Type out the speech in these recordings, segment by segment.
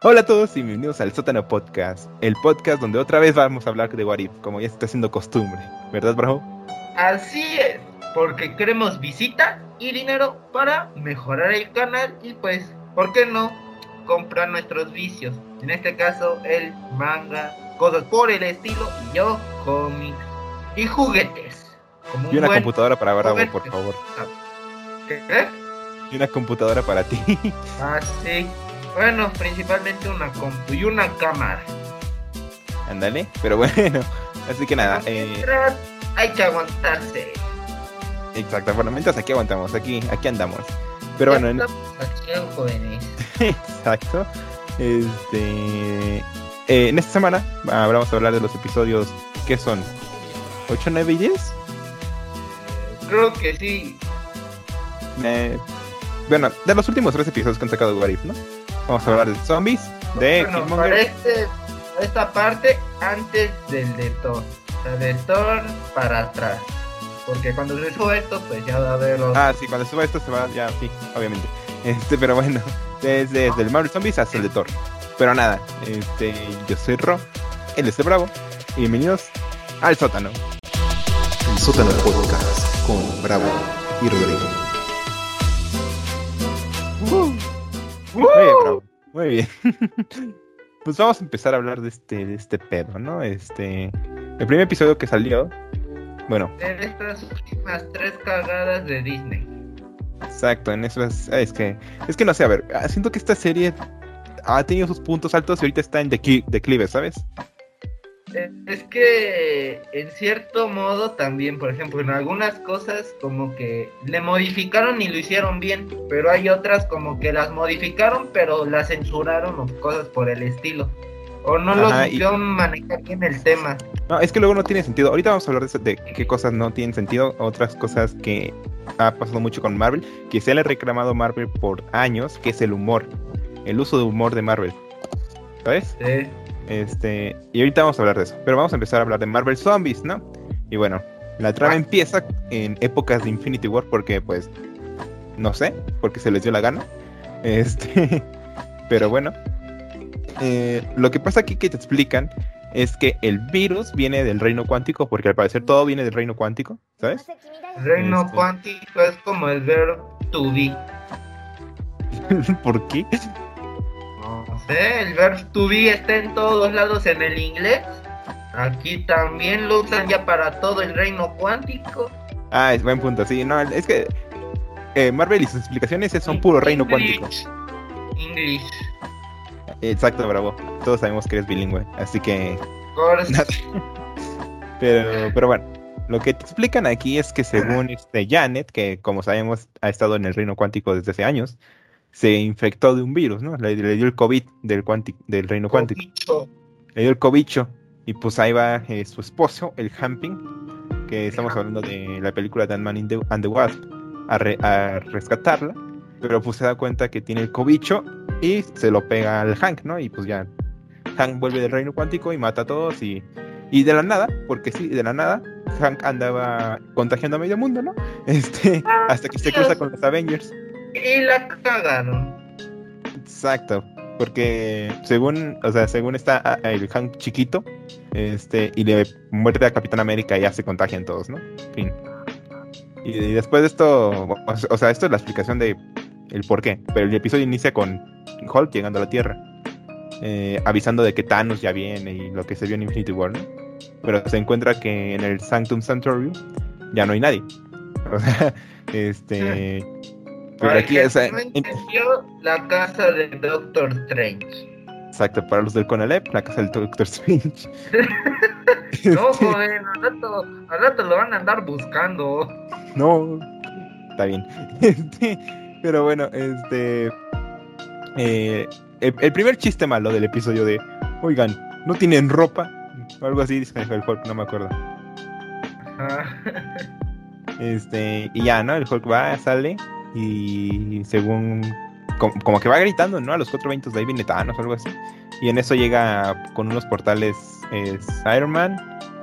Hola a todos y bienvenidos al Sótano Podcast, el podcast donde otra vez vamos a hablar de Warif, como ya se está haciendo costumbre, ¿verdad, Bravo? Así es, porque queremos visita y dinero para mejorar el canal y pues, ¿por qué no? Comprar nuestros vicios, en este caso el manga, cosas por el estilo y yo cómics y juguetes. Como y una computadora para Bravo, por favor. ¿Qué? Y una computadora para ti. Ah, sí. Bueno, principalmente una compu y una cámara. Ándale, pero bueno, así que nada. Eh... Hay que aguantarse. Exacto, por lo menos aquí aguantamos, aquí, aquí andamos. Pero bueno, en... jóvenes. Exacto. Este, eh, en esta semana vamos a hablar de los episodios que son 8, 9 y 10. Creo que sí. Eh, bueno, de los últimos tres episodios que han sacado Warif, ¿no? Vamos a hablar de zombies, de bueno, para este, esta parte antes del de Thor. O sea, de Thor para atrás. Porque cuando se suba esto, pues ya va a haber los... Ah, sí, cuando suba esto se va, ya, sí, obviamente. Este, pero bueno, desde, el Marvel Zombies hasta el de Thor. Pero nada, este, yo soy Ro, él es el Bravo, y bienvenidos al sótano. El sótano podcast con Bravo y Rodrigo. Muy bien, Muy bien. pues vamos a empezar a hablar de este, de este pedo, ¿no? Este. El primer episodio que salió. Bueno. En estas últimas tres cagadas de Disney. Exacto, en eso es. Es que. Es que no sé, a ver. Ah, siento que esta serie ha tenido sus puntos altos y ahorita está en declive, ¿sabes? Es que en cierto modo también, por ejemplo, en algunas cosas como que le modificaron y lo hicieron bien, pero hay otras como que las modificaron pero las censuraron o cosas por el estilo. O no lo supieron manejar bien el tema. No, es que luego no tiene sentido. Ahorita vamos a hablar de, de, qué cosas no tienen sentido, otras cosas que ha pasado mucho con Marvel, que se le ha reclamado Marvel por años, que es el humor, el uso de humor de Marvel. ¿Sabes? Sí. Este, y ahorita vamos a hablar de eso. Pero vamos a empezar a hablar de Marvel Zombies, ¿no? Y bueno, la trama empieza en épocas de Infinity War porque, pues, no sé, porque se les dio la gana. Este, pero bueno, eh, lo que pasa aquí que te explican es que el virus viene del reino cuántico, porque al parecer todo viene del reino cuántico, ¿sabes? reino este. cuántico es como el verbo to be. ¿Por qué? El verbo to be está en todos lados en el inglés. Aquí también lo usan ya para todo el reino cuántico. Ah, es buen punto, sí, no, es que eh, Marvel y sus explicaciones son puro reino cuántico. English. Exacto, bravo. Todos sabemos que eres bilingüe, así que. pero, pero bueno, lo que te explican aquí es que según este Janet, que como sabemos ha estado en el reino cuántico desde hace años, se infectó de un virus, ¿no? Le, dio el COVID del, del reino cuántico. Le dio el cobicho. Y pues ahí va eh, su esposo, el Hamping, que estamos hablando de la película de Ant-Man and the Wasp, a, rescatarla. Pero pues se da cuenta que tiene el cobicho y se lo pega al Hank, ¿no? Y pues ya Hank vuelve del reino cuántico y mata a todos y, y de la nada, porque sí, de la nada, Hank andaba contagiando a medio mundo, ¿no? Este, hasta que se cruza con los Avengers. Y la cagaron. Exacto. Porque según, o sea, según está ah, el Hank chiquito, este, y le muerte a Capitán América ya se contagian todos, ¿no? Fin. Y, después de esto, o sea, esto es la explicación de el por qué. Pero el episodio inicia con Hulk llegando a la Tierra, eh, avisando de que Thanos ya viene y lo que se vio en Infinity War, ¿no? Pero se encuentra que en el Sanctum Sanctorum ya no hay nadie. O sea, este. Pero aquí, o sea, la casa de Doctor Strange. Exacto, para los del Conalep, la casa del Doctor Strange. no, joven, al rato, al rato lo van a andar buscando. No, está bien. Este, pero bueno, este. Eh, el, primer chiste malo del episodio de, oigan, ¿no tienen ropa? O algo así, dice el Hulk, no me acuerdo. Este, y ya, ¿no? El Hulk va, sale y según como, que va gritando, ¿no? A los cuatro vientos de ahí viene Thanos o algo así. Y en eso llega con unos portales es Iron Man,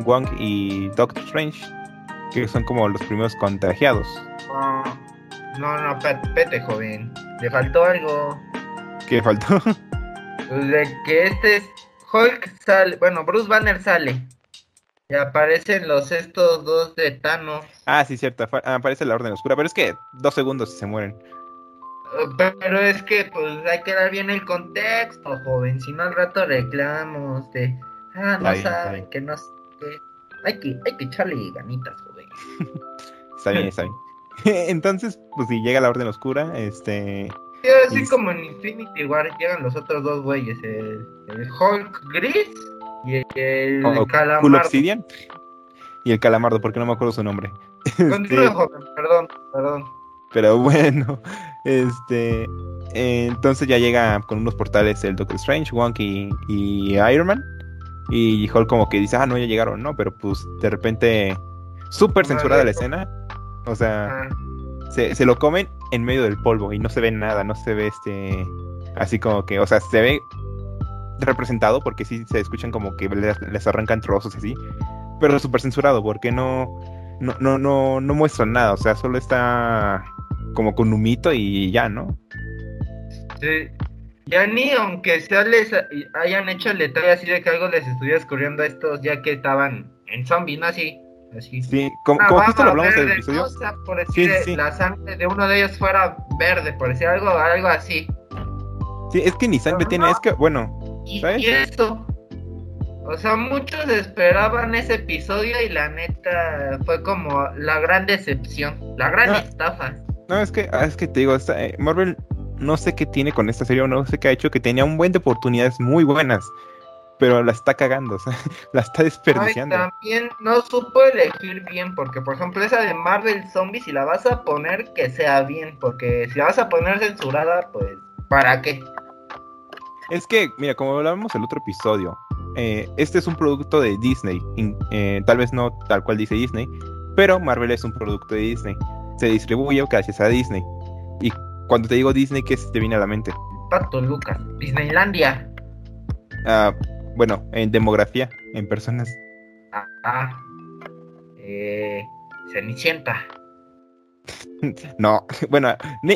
Wong y Doctor Strange, que son como los primeros contagiados. no, no, pete, joven. Le faltó algo. ¿Qué faltó? Pues de que este es Hulk sale, bueno, Bruce Banner sale. Y aparecen los estos dos de Thanos. Ah, sí, cierto. Aparece la Orden Oscura, pero es que dos segundos y se mueren. Pero es que pues hay que dar bien el contexto, joven. Si no al rato reclamos de ah, no está saben que no qué. Hay que, hay que echarle ganitas, joven. Está bien, está bien. Entonces, pues si llega la Orden Oscura, este. Sí, así Y- como en Infinity War llegan los otros dos güeyes, el, el Hulk gris y el o- Cool calamardo. Obsidian y el Calamardo, porque no me acuerdo su nombre. Este, joven, perdón, perdón. Pero bueno, este. eh, entonces ya llega con unos portales el Doctor Strange, Wong y, y Iron Man. Y Hulk como que dice, ah, no, ya llegaron, ¿no? Pero pues de repente, súper censurada la escena. O sea, Ah, se, se lo comen en medio del polvo y no se ve nada, no se ve este. Así como que, o sea, se ve representado porque sí se escuchan como que les, les arrancan trozos y así. Pero súper censurado porque no, no, no, no, no muestran nada, o sea, solo está como con humito y ya, ¿no? sí. Ya ni aunque sea les hayan hecho el detalle así de que algo les estuviera escurriendo a estos ya que estaban en zombie, ¿no? Así, así. Sí, como, Una como justo lo hablamos en el verde, episodio. ¿no? O sea, por decir, sí, sí. la sangre de uno de ellos fuera verde, por decir algo, algo así. Sí, es que ni sangre tiene, es que, bueno, Y, y eso. O sea, muchos esperaban ese episodio y la neta fue como la gran decepción, la gran estafa. no, es que, ah, es que te digo, esta- eh, Marvel no sé qué tiene con esta serie, no sé qué ha hecho, que tenía un buen de oportunidades muy buenas, pero la está cagando, o sea, la está Ay, desperdiciando. también no supo elegir bien, porque por ejemplo esa de Marvel Zombies, si la vas a poner, que sea bien, porque si la vas a poner censurada, pues, ¿para qué? Es que, mira, como hablábamos el otro episodio, eh, este es un producto de Disney. in- eh, tal vez no tal cual dice Disney, pero Marvel es un producto de Disney. Se distribuye gracias a Disney. Y cuando te digo Disney, ¿qué se te viene a la mente? Pato Lucas, Disneylandia. Ah, bueno, en demografía, en personas. Ah, ah. Eh, Cenicienta. No, bueno,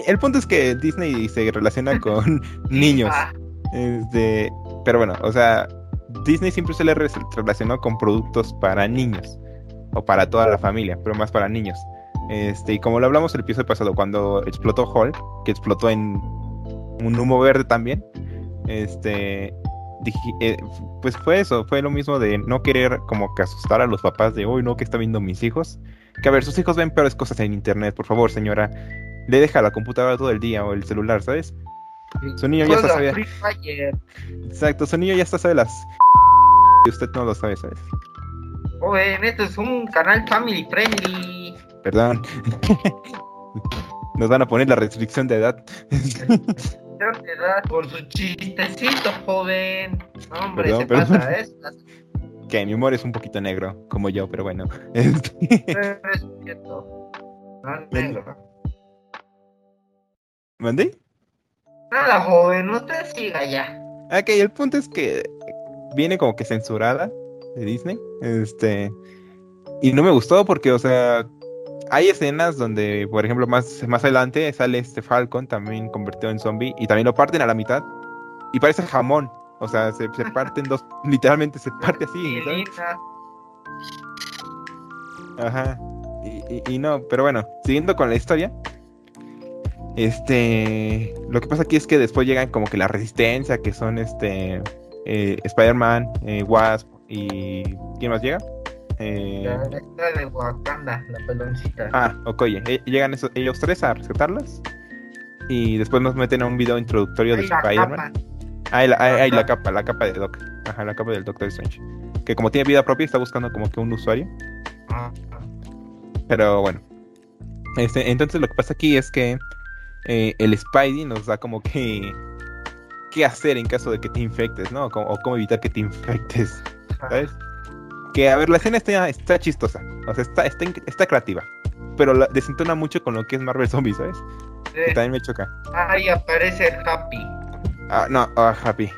el punto es que Disney se relaciona con niños. Ah, Este, pero bueno, o sea, Disney siempre se le re- relacionó con productos para niños o para toda la familia, pero más para niños. Este, y como lo hablamos el episodio pasado, cuando explotó Hulk, que explotó en un humo verde también, este, dije, eh, pues fue eso, fue lo mismo de no querer como que asustar a los papás de, hoy no, que está viendo mis hijos. Que a ver, sus hijos ven peores cosas en internet, por favor, señora. Le deja la computadora todo el día o el celular, ¿sabes? Su niño ya. Free Fire. Exacto, su niño ya está sabe las y usted no lo sabe, ¿sabes? Joven, esto es un canal family friendly. Perdón. Nos van a poner la restricción de edad. Por su chistecito, joven. No, hombre, Perdón, se perdón. pasa esto. que mi humor es un poquito negro, como yo, pero bueno. Es cierto. No, negro. ¿Mandé? Nada, joven, usted siga ya. Ok, el punto es que viene como que censurada de Disney. Este. Y no me gustó porque, o sea, hay escenas donde, por ejemplo, más, más adelante sale este Falcon también convertido en zombie y también lo parten a la mitad y parece jamón. O sea, se, se parte en dos, literalmente se parte así, ¿sabes? Ajá. Y, y- y no, pero bueno, siguiendo con la historia. Este. Lo que pasa aquí es que después llegan como que la resistencia, que son este. eh, Spider-Man, eh, Wasp y. ¿Quién más llega? Eh, la de Wakanda, la peloncita. ah. Eh, llegan esos- ellos tres a rescatarlas. Y después nos meten a un video introductorio de Spider-Man. Ah, la, ah, la capa, la capa de Doc. Ajá, la capa del Doctor Strange. Que como tiene vida propia, está buscando como que un usuario. Pero bueno. Este, entonces lo que pasa aquí es que eh, el Spidey nos da como que qué hacer en caso de que te infectes, ¿no? O cómo, o cómo evitar que te infectes, ¿sabes? Que a ver, la escena está, está chistosa, o sea, está, está, está creativa, pero la, desentona mucho con lo que es Marvel Zombies, ¿sabes? Que también me choca. Ahí aparece Happy. Ah, no, ah, Happy.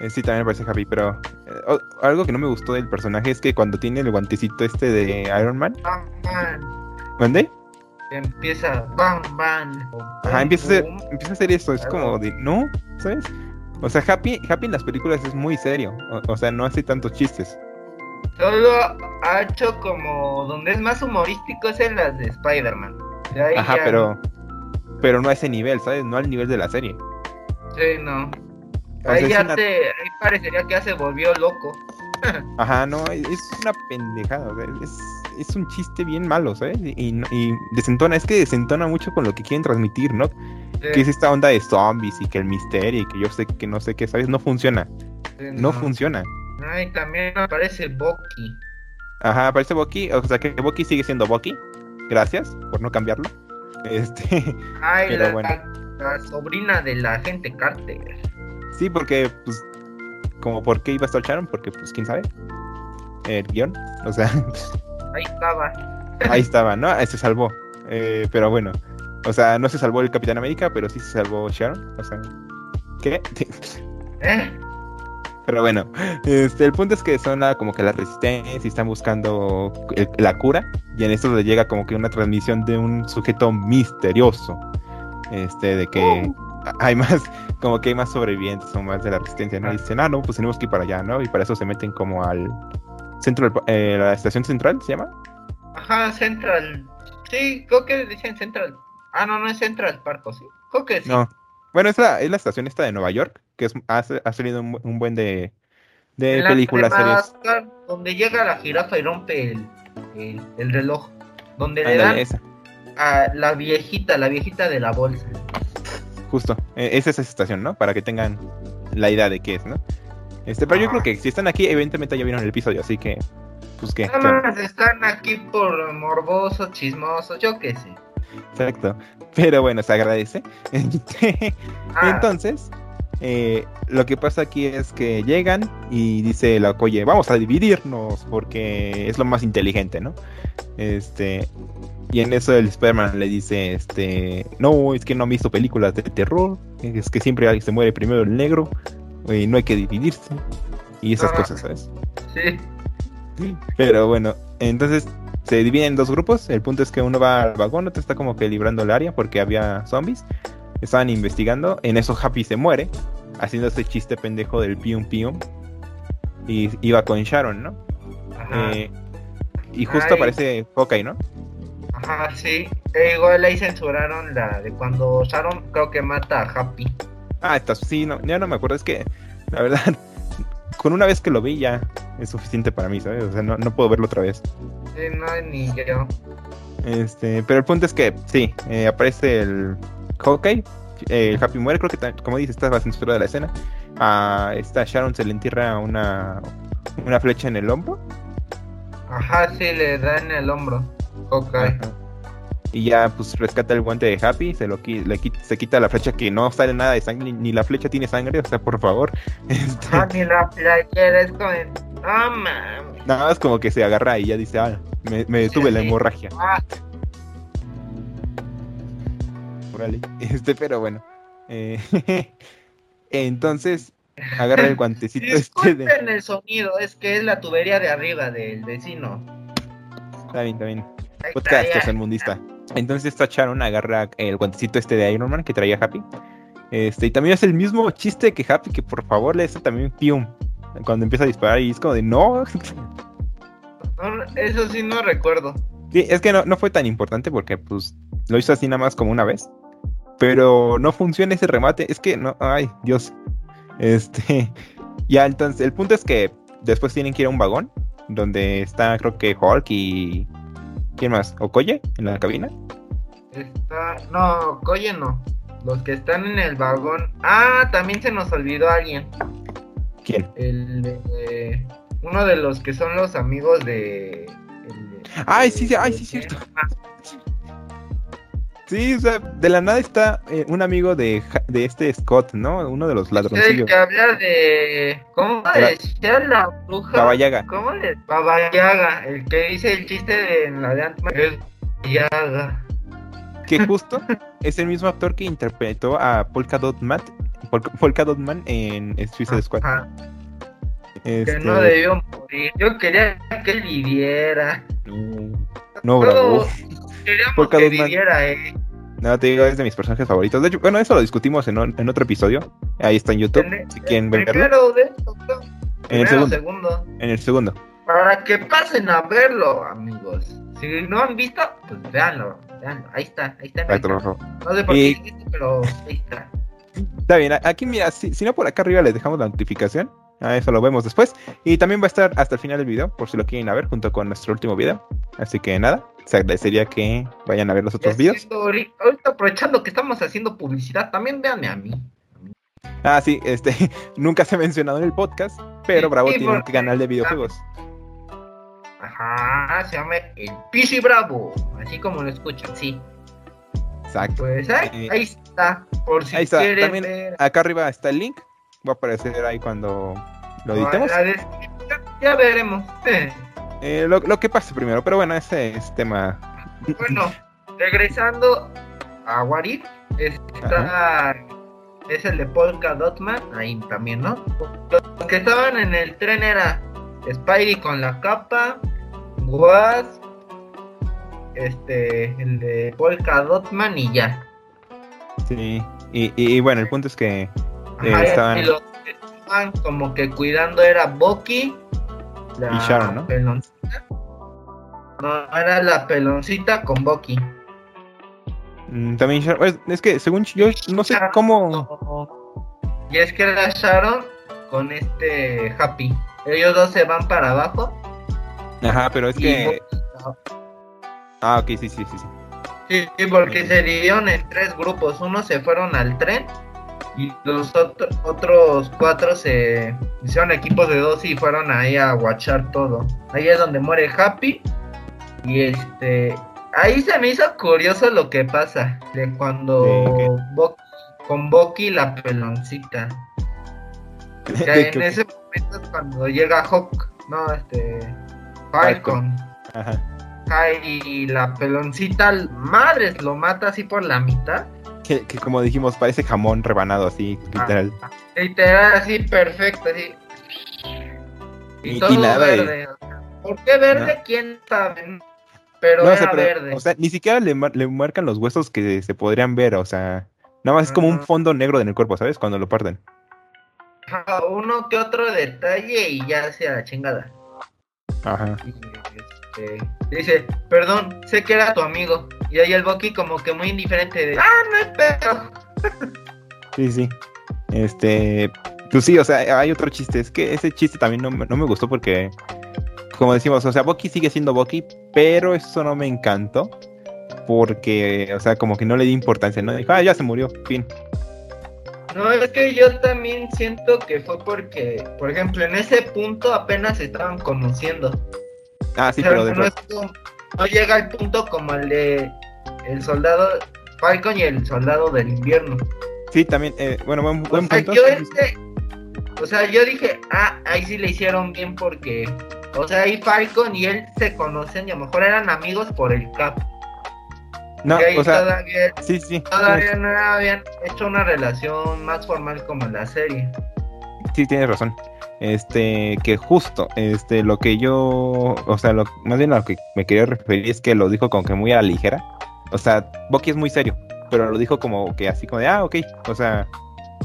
Eh, sí, también me parece Happy, pero eh, o- algo que no me gustó del personaje es que cuando tiene el guantecito este de Iron Man, Bam, bam. Empieza bam, bam. Ajá, empieza a Boom. empieza a hacer esto, es como de, no, ¿sabes? O sea, Happy, Happy en las películas es muy serio. O, o sea, no hace tantos chistes. Solo ha hecho como donde es más humorístico es en las de Spider-Man. Ajá, ya pero. Pero no a ese nivel, ¿sabes? No al nivel de la serie. Sí, no. O Ahí sea, ya una- te. Ahí parecería que ya se volvió loco. Ajá, no, es una pendejada. o sea, es, es un chiste bien malo, ¿sabes? Y, y, desentona, es que desentona mucho con lo que quieren transmitir, ¿no? Sí, Que es esta onda de zombies y que el misterio y que yo sé que no sé qué, ¿sabes? No funciona. sí, No funciona. Ay, también aparece Bucky. Ajá, parece Bucky, o sea que Bucky sigue siendo Bucky. Gracias por no cambiarlo. Este, Ay, Pero la, bueno. la sobrina del agente Carter. sí, porque, pues, como por qué iba a estar Sharon, porque, pues, quién sabe. El guion, o sea, Ahí estaba. ahí estaba, ¿no? Se salvó. Eh, pero bueno, o sea, no se salvó el Capitán América, pero sí se salvó Sharon, o sea, ¿qué? ¿Eh? Pero bueno, este, el punto es que son la- como que la resistencia y están buscando el- la cura. Y en esto le llega como que una transmisión de un sujeto misterioso. Este, de que hay más, como que hay más sobrevivientes o más de la resistencia, ¿no? Y dicen, ah, no, pues tenemos que ir para allá, ¿no? Y para eso se meten como al centro, eh, la estación central, ¿se llama? Ajá, Central. Sí, creo que dicen Central. Ah, no, no es Central Park, ¿o ¿sí? Creo que sí. No. Bueno, es la, es la estación esta de Nueva York, que es, ha, ha salido un, un buen de, de la películas, series. Donde llega la jirafa y rompe el, el, el reloj. Donde le dan esa. a la viejita, la viejita de la bolsa. Justo, esa es esa estación, ¿no? Para que tengan la idea de qué es, ¿no? Este, pero yo creo que si están aquí, evidentemente ya vieron el episodio, así que, pues qué. ¿Qué Nada más están aquí por morbosos, chismosos, yo qué sé. Exacto. Pero bueno, se agradece. Ah, Entonces, eh, lo que pasa aquí es que llegan y dice la Okoye, vamos a dividirnos porque es lo más inteligente, ¿no? Este, y en eso el Spider-Man le dice, este, no, es que no han visto películas de terror, es que siempre se muere primero el negro, y no hay que dividirse, y esas Ah. cosas, ¿sabes? sí. Pero bueno, entonces se dividen en dos grupos. El punto es que uno va al vagón, otro está como que librando el área porque había zombies. Estaban investigando. En eso Happy se muere, haciendo ese chiste pendejo del pium pium. Y iba con Sharon, ¿no? Ajá, Eh, y justo Ay. aparece Hawkeye, ¿no? ajá, sí. Igual ahí censuraron la de cuando Sharon creo que mata a Happy. Ah, está, sí, no, ya no me acuerdo. Es que, la verdad, con una vez que lo vi ya es suficiente para mí, ¿sabes? O sea, no, no puedo verlo otra vez. Sí, no, ni yo. Este, pero el punto es que sí, eh, aparece el Hawkeye, eh, el Happy muere, creo que como dices, está bastante censurada la escena. A esta Sharon se le entierra una, una flecha en el hombro. Ajá, sí, le da en el hombro. Ok. Ajá. Y ya pues rescata el guante de Happy, se lo qui- le quita, se quita la flecha que no sale nada de sangre, ni, la flecha tiene sangre, o sea, por favor. Este, Ah, ni la playera es como. de, No mames. nada más como que se agarra y ya dice, ah, me, me detuve la sí. hemorragia. Órale. Este, pero bueno. Eh, entonces, agarra el guantecito este de. disculpen el sonido, es que es la tubería de arriba del vecino. Está bien, está bien. Podcast está, ya. tercermundista. Entonces esta Sharon agarra el guantecito este de Iron Man que traía Happy. Este, y también hace el mismo chiste que Happy, que por favor le hace también pium. Cuando empieza a disparar y es como de no. No, eso sí no recuerdo. Sí, es que no, no fue tan importante porque pues lo hizo así nada más como una vez. Pero no funciona ese remate. Es que no, ay, Dios. Este, ya entonces, el punto es que después tienen que ir a un vagón donde está creo que Hulk y... ¿Quién más? ¿Okoye? En la cabina. Está... No, Coye no. Los que están en el vagón. Ah, también se nos olvidó alguien. ¿Quién? El de- Uno de los que son los amigos de. el de- Ay, sí, sí, ay, sí, cierto. Sí, o sea, de la nada está eh, un amigo de, de este Scott, ¿no? Uno de los El ladroncillos. que habla de. ¿Cómo decía la bruja? Baba Yaga. ¿Cómo le.? Baba Yaga. El que dice el chiste de la de Ant-Man. Es Yaga. Que justo es el mismo actor que interpretó a Polka Dot Man, Pol- Polka Dot Man en Suicide Squad. Ajá, Este, Que no debió morir. Yo quería que él viviera. no, no, bravo. Queríamos Polka que Dot Man. viviera, eh. No, te digo, es de mis personajes favoritos. De hecho, bueno, eso lo discutimos en, en otro episodio. Ahí está en YouTube, En- si quieren verlo. Primero de esto, creo. En el segundo. segundo. En el segundo. Para que pasen a verlo, amigos. Si no han visto, pues véanlo. véanlo. Ahí está, ahí está. ahí está. No sé por qué Y- esto, pero ahí está. Está bien, aquí mira, si, si no por acá arriba les dejamos la notificación. A eso lo vemos después. Y también va a estar hasta el final del video, por si lo quieren a ver, junto con nuestro último video. Así que nada, se agradecería que vayan a ver los otros videos. Ahorita aprovechando que estamos haciendo publicidad, también véanme a mí. Ah, sí, este, nunca se ha mencionado en el podcast, pero Bravo sí, tiene un canal de videojuegos. Ajá, se llama El Pichi Bravo. Así como lo escuchan, sí. Exacto. Pues ahí, Eh, ahí está. Por si ahí está, quieren también ver. Acá arriba está el link. Va a aparecer ahí cuando lo editemos. ya veremos. Eh, Eh, lo, lo que pase primero, pero bueno, ese es tema. Bueno, regresando a Warif, está es el de Polka Dotman, ahí también, ¿no? Los que estaban en el tren era Spidey con la capa, Wasp, este, el de Polka Dotman y ya. Sí. Y, y- y bueno, el punto es que Ajá, estaban. y los que estaban como que cuidando era Bucky la Y Sharon, ¿no? peloncita. No, era la peloncita con Bucky. mm, También Sharon- es, que según yo no sé Sharon, cómo. no. Y es que era Sharon con este Happy. Ellos dos se van para abajo. Ajá, pero es que. Bucky- Ah, ok, sí, sí, sí, sí. Sí, sí, porque se dividieron en tres grupos. Unos se fueron al tren y los otro- otros cuatro se hicieron equipos de dos y fueron ahí a watchar todo. Ahí es donde muere Happy. Y este. Ahí se me hizo curioso lo que pasa. De cuando. ¿De Bucky- con Bucky la peloncita. O sea, en que- ese momento es cuando llega Hawk. No, este. Falcon. Ajá. Ay, y la peloncita, madres, lo mata así por la mitad. Que, que como dijimos, parece jamón rebanado así, literal. Ah, literal, así perfecto, así. Y, Y- todo y y- verde. sea, ¿Por qué verde? No. ¿Quién sabe? Pero No, o era sea, pero, verde. o sea, ni siquiera le, mar- le marcan los huesos que se podrían ver, o sea, nada más es como un fondo negro en el cuerpo, ¿sabes? Cuando lo parten. Uno que otro detalle y ya sea la chingada. Ajá. Y, este, dice, perdón, sé que era tu amigo. Y ahí el Bucky como que muy indiferente de, ah, no es pedo. Sí, sí. Este, pues sí, o sea, hay otro chiste. Es que ese chiste también no, me- no me gustó porque, como decimos, o sea, Bucky sigue siendo Bucky, pero eso no me encantó. Porque, o sea, como que no le di importancia, ¿no? Dijo, ah, ya se murió, fin. No, es que yo también siento que fue porque, por ejemplo, en ese punto apenas se estaban conociendo. Ah, sí, O sea, pero de no, es como- no llega al punto como el de el soldado Falcon y el soldado del invierno. Sí, también, eh, bueno, buen, O buen sea, punto. yo ese- o sea, yo dije, ah, ahí sí le hicieron bien porque, o sea, ahí Falcon y él se conocen y a lo mejor eran amigos por el cap. No, o sea, todavía, sí, sí. todavía no habían hecho una relación más formal como en la serie. Sí, tienes razón. Este, que justo, este, lo que yo, o sea, lo, más bien a lo que me quería referir es que lo dijo como que muy a la ligera. O sea, Bucky es muy serio, pero lo dijo como que así como de, ah, ok. O sea,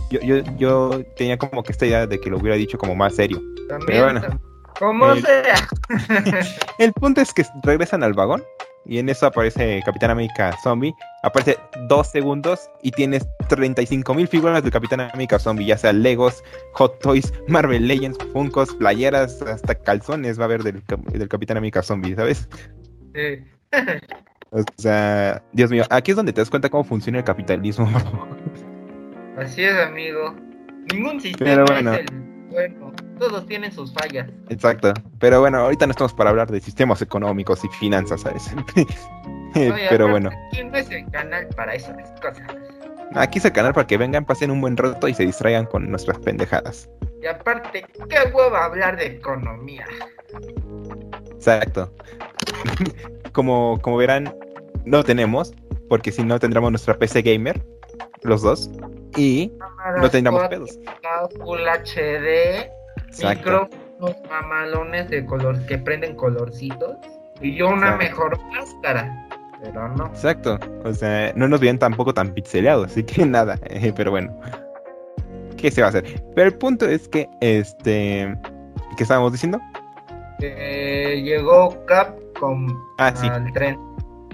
yo, yo, yo tenía como que esta idea de que lo hubiera dicho como más serio. También, Pero bueno. como sea. El punto es que regresan al vagón y en eso aparece Capitán América Zombie. Aparece dos segundos y tienes 35 mil figuras del Capitán América Zombie, ya sea Legos, Hot Toys, Marvel Legends, Funkos, playeras, hasta calzones va a haber del, del Capitán América Zombie, ¿sabes? Eh, O sea, Dios mío, aquí es donde te das cuenta cómo funciona el capitalismo. así es, amigo. Ningún sistema Pero bueno. es el bueno. Todos tienen sus fallas. Exacto. Pero bueno, ahorita no estamos para hablar de sistemas económicos y finanzas, ¿sabes? Oye, Pero bueno. Aquí no es el canal para esas cosas. Aquí es el canal para que vengan, pasen un buen rato y se distraigan con nuestras pendejadas. Y aparte, qué hueva hablar de economía. Exacto. como, como verán, no tenemos, porque si no tendremos nuestra PC gamer, los dos, y no tendremos pedos. Full HD, Exacto. micrófonos mamalones de color que prenden colorcitos. Y yo una Exacto. mejor máscara. Pero no. Exacto. O sea, no nos veían tampoco tan pixeleados, así que nada. eh, pero bueno. ¿Qué se va a hacer? Pero el punto es que, este, ¿qué estábamos diciendo? Que llegó Cap con Ah, sí. al tren.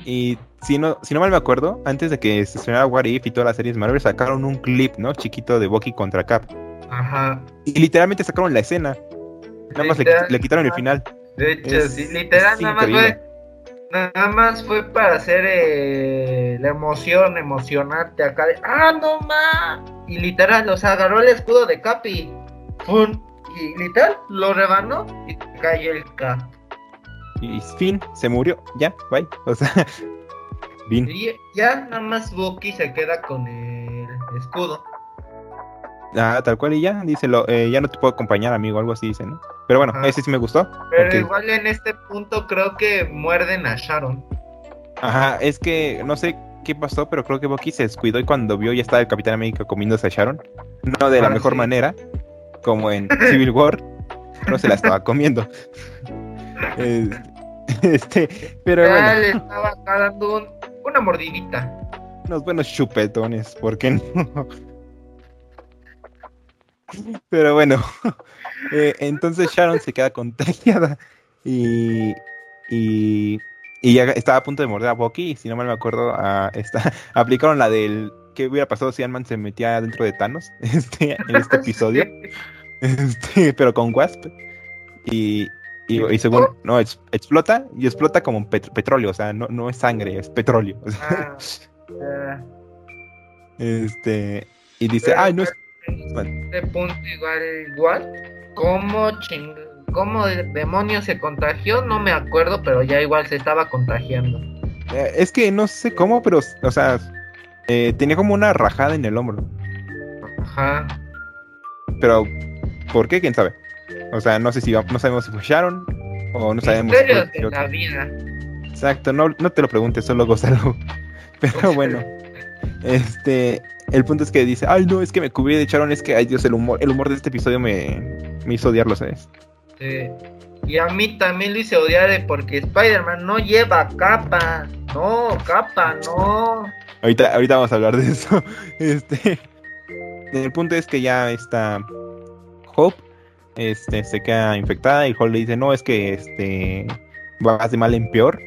Y si no, si no mal me acuerdo, antes de que se estrenara What If y todas las series Marvel sacaron un clip, ¿no? Chiquito de Bucky contra Cap. Ajá. Y literalmente sacaron la escena. Nada más le, quitaron el final. De hecho, Es- sí, literal, nada más fue. Nada más fue para hacer eh, la emoción, emocionarte acá de ¡Ah, no ma! Y literal, o sea, agarró el escudo de Capi. ¡Pum! Y literal, lo rebanó y cayó el Cap. Y fin, se murió. Ya, bye. O sea, Y ya nada más Bucky se queda con el escudo. Ah, tal cual y ya, dice, lo, eh, ya no te puedo acompañar, amigo, algo así dice, ¿no? Pero bueno, Ajá. ese sí me gustó. Pero porque- igual en este punto creo que muerden a Sharon. Ajá, es que no sé qué pasó, pero creo que Bucky se descuidó y cuando vio ya estaba el Capitán América comiéndose a Sharon. No de la Ah, mejor sí. manera, como en Civil War, no se la estaba comiendo. Eh, este, pero Ya bueno, le estaba dando un- una mordidita. unos buenos chupetones, ¿por qué no? Pero bueno, eh, entonces Sharon se queda contagiada y, y, y ya estaba a punto de morder a Bucky y si no mal me acuerdo, esta- aplicaron la del qué hubiera pasado si Ant-Man se metía dentro de Thanos este, en este episodio, este, pero con Wasp. Y, y, y según, no, ex- explota y explota como pet- petróleo, o sea, no, no es sangre, es petróleo. o sea, Ah, este, y dice, ay, no es... este punto igual, igual, ¿cómo ching... ¿Cómo el demonio se contagió? No me acuerdo, pero ya igual se estaba contagiando. Eh, Es que no sé cómo, pero, o sea, eh, tenía como una rajada en el hombro. Ajá. Pero, ¿por qué? ¿Quién sabe? O sea, no sé si, no sabemos si fue Sharon o no sabemos si de la vida. Exacto, no, no te lo preguntes, solo gózalo. Pero bueno, este, el punto es que dice, ay no, es que me cubrí de Sharon, es que, ay Dios, el humor, el humor de este episodio me, me hizo odiarlo, ¿sabes? Sí. Y a mí también lo hice odiar eh, porque Spider-Man no lleva capa. No, capa, no. Ahorita, ahorita vamos a hablar de eso. Este, el punto es que ya está Hope, este, se queda infectada y Hulk le dice, no, es que este, vas de mal en peor.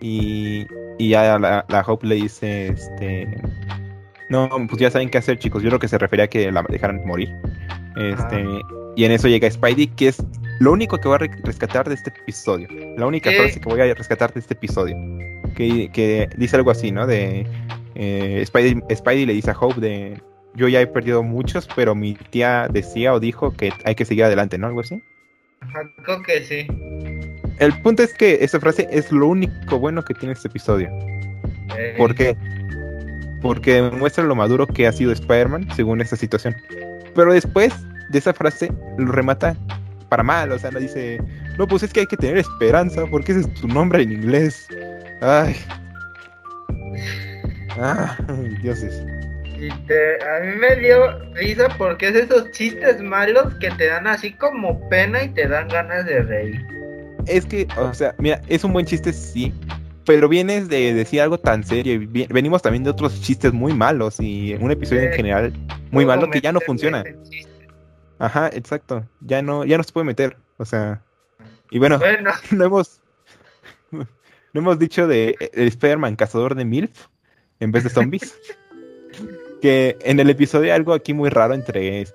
Y, y ya la, la Hope le dice, este, no, pues ya saben qué hacer, chicos. Yo creo que se refería a que la dejaran morir. Este, y en eso llega Spidey, que es lo único que voy a re- rescatar de este episodio. La única ¿Qué? frase que voy a rescatar de este episodio. Que, que dice algo así, ¿no? De eh, Spidey, Spidey le dice a Hope de yo ya he perdido muchos, pero mi tía decía o dijo que hay que seguir adelante, ¿no? Algo así. Ajá, creo que sí. El punto es que esa frase es lo único bueno que tiene este episodio. Eh, ¿Por qué? Porque muestra lo maduro que ha sido Spider-Man según esta situación. Pero después de esa frase lo remata para mal, o sea, no dice, no, pues es que hay que tener esperanza, porque ese es tu nombre en inglés. Ay. Ah, dioses. Y te- a mí me dio risa porque es esos chistes malos que te dan así como pena y te dan ganas de reír. Es que, o sea, mira, es un buen chiste, sí. Pero vienes de decir algo tan serio. y venimos también de otros chistes muy malos y un episodio en general muy malo que ya no funciona. Ajá, exacto. Ya no, ya no se puede meter. O sea. Y bueno, Bueno, no hemos. No hemos dicho de el Spider-Man cazador de MILF en vez de zombies. que en el episodio hay algo aquí muy raro entre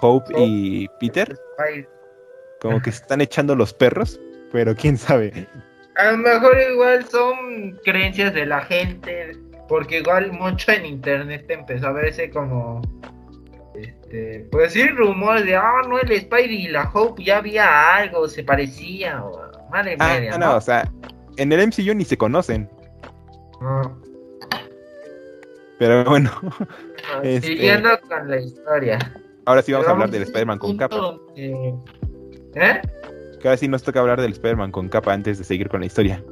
Hope y Peter. Como que se están echando los perros. Pero quién sabe. a lo mejor igual son creencias de la gente, porque igual mucho en internet empezó a verse como, este, pues sí, rumores de, ah, no, el Spidey y la Hope ya había algo, se parecía, o madre Ah, media, no, o sea, en el MCU ni se conocen. No. Pero bueno, Ah, Este- Siguiendo con la historia. ahora sí vamos a hablar del Spider-Man con capa. donde- ¿Eh? Que ahora sí nos toca hablar del Spider-Man con capa antes de seguir con la historia.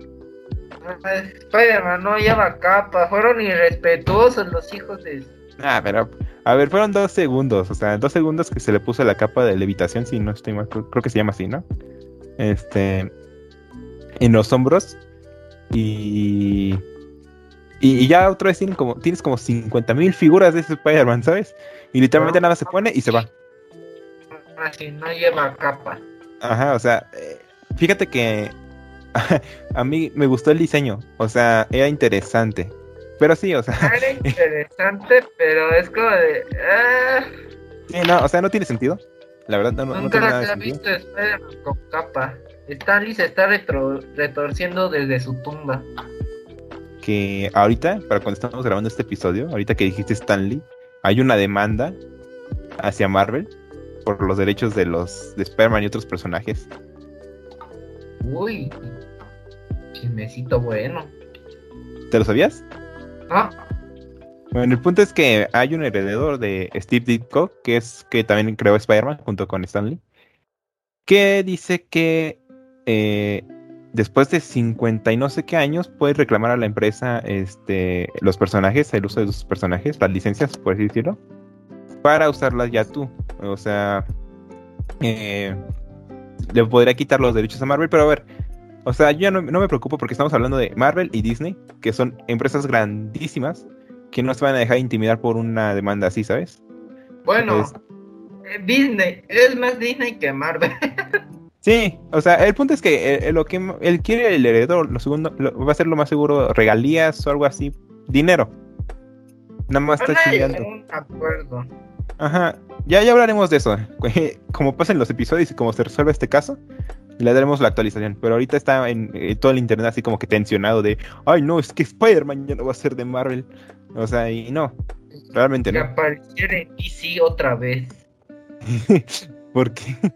Ah, Spider-Man no lleva capa, fueron irrespetuosos los hijos de... Ah, pero, a ver, fueron dos segundos, o sea, dos segundos que se le puso la capa de levitación, si no estoy mal, creo que se llama así, ¿no? Este, en los hombros y, Y, y ya otra vez tienen como, tienes como 50 mil figuras de ese Spider-Man, ¿sabes? Y literalmente nada se pone y se va. Así no lleva capa. Ajá, o sea, eh, fíjate que a mí me gustó el diseño, o sea, era interesante. Pero sí, o sea, Era interesante, pero es como de. ah, sí, no, o sea, no tiene sentido. La verdad, no, no, no nunca tiene nada se ha sentido. visto Spider-Man con capa. Stanley se está retro- retorciendo desde su tumba. Que ahorita, para cuando estamos grabando este episodio, ahorita que dijiste Stanley, hay una demanda hacia Marvel por los derechos de los de Spider-Man y otros personajes. Uy, chismecito bueno. ¿Te lo sabías? Ah, Bueno, el punto es que hay un heredero de Steve Ditko, que es que también creó Spider-Man junto con Stanley, que dice que eh, después de 50 y no sé qué años puedes reclamar a la empresa este, los personajes, el uso de sus personajes, las licencias, por así decirlo, para usarlas ya tú. O sea, eh, le podría quitar los derechos a Marvel, pero a ver, o sea, yo ya no, no me preocupo porque estamos hablando de Marvel y Disney, que son empresas grandísimas que no se van a dejar intimidar por una demanda así, ¿sabes? bueno, eh, Disney, es más Disney que Marvel. Sí, o sea, el punto es que eh, eh, lo que él quiere el heredero, lo segundo, lo- va a ser lo más seguro, regalías o algo así, dinero. Nada más está un acuerdo. Ajá, ya, ya hablaremos de eso. Como pasen los episodios y como se resuelve este caso, le daremos la actualización. Pero ahorita está en eh, todo el internet así como que tensionado de, ay no, es que Spider-Man ya no va a ser de Marvel. O sea, y no, realmente Que no. apareciera en DC otra vez. Porque ¿Qué,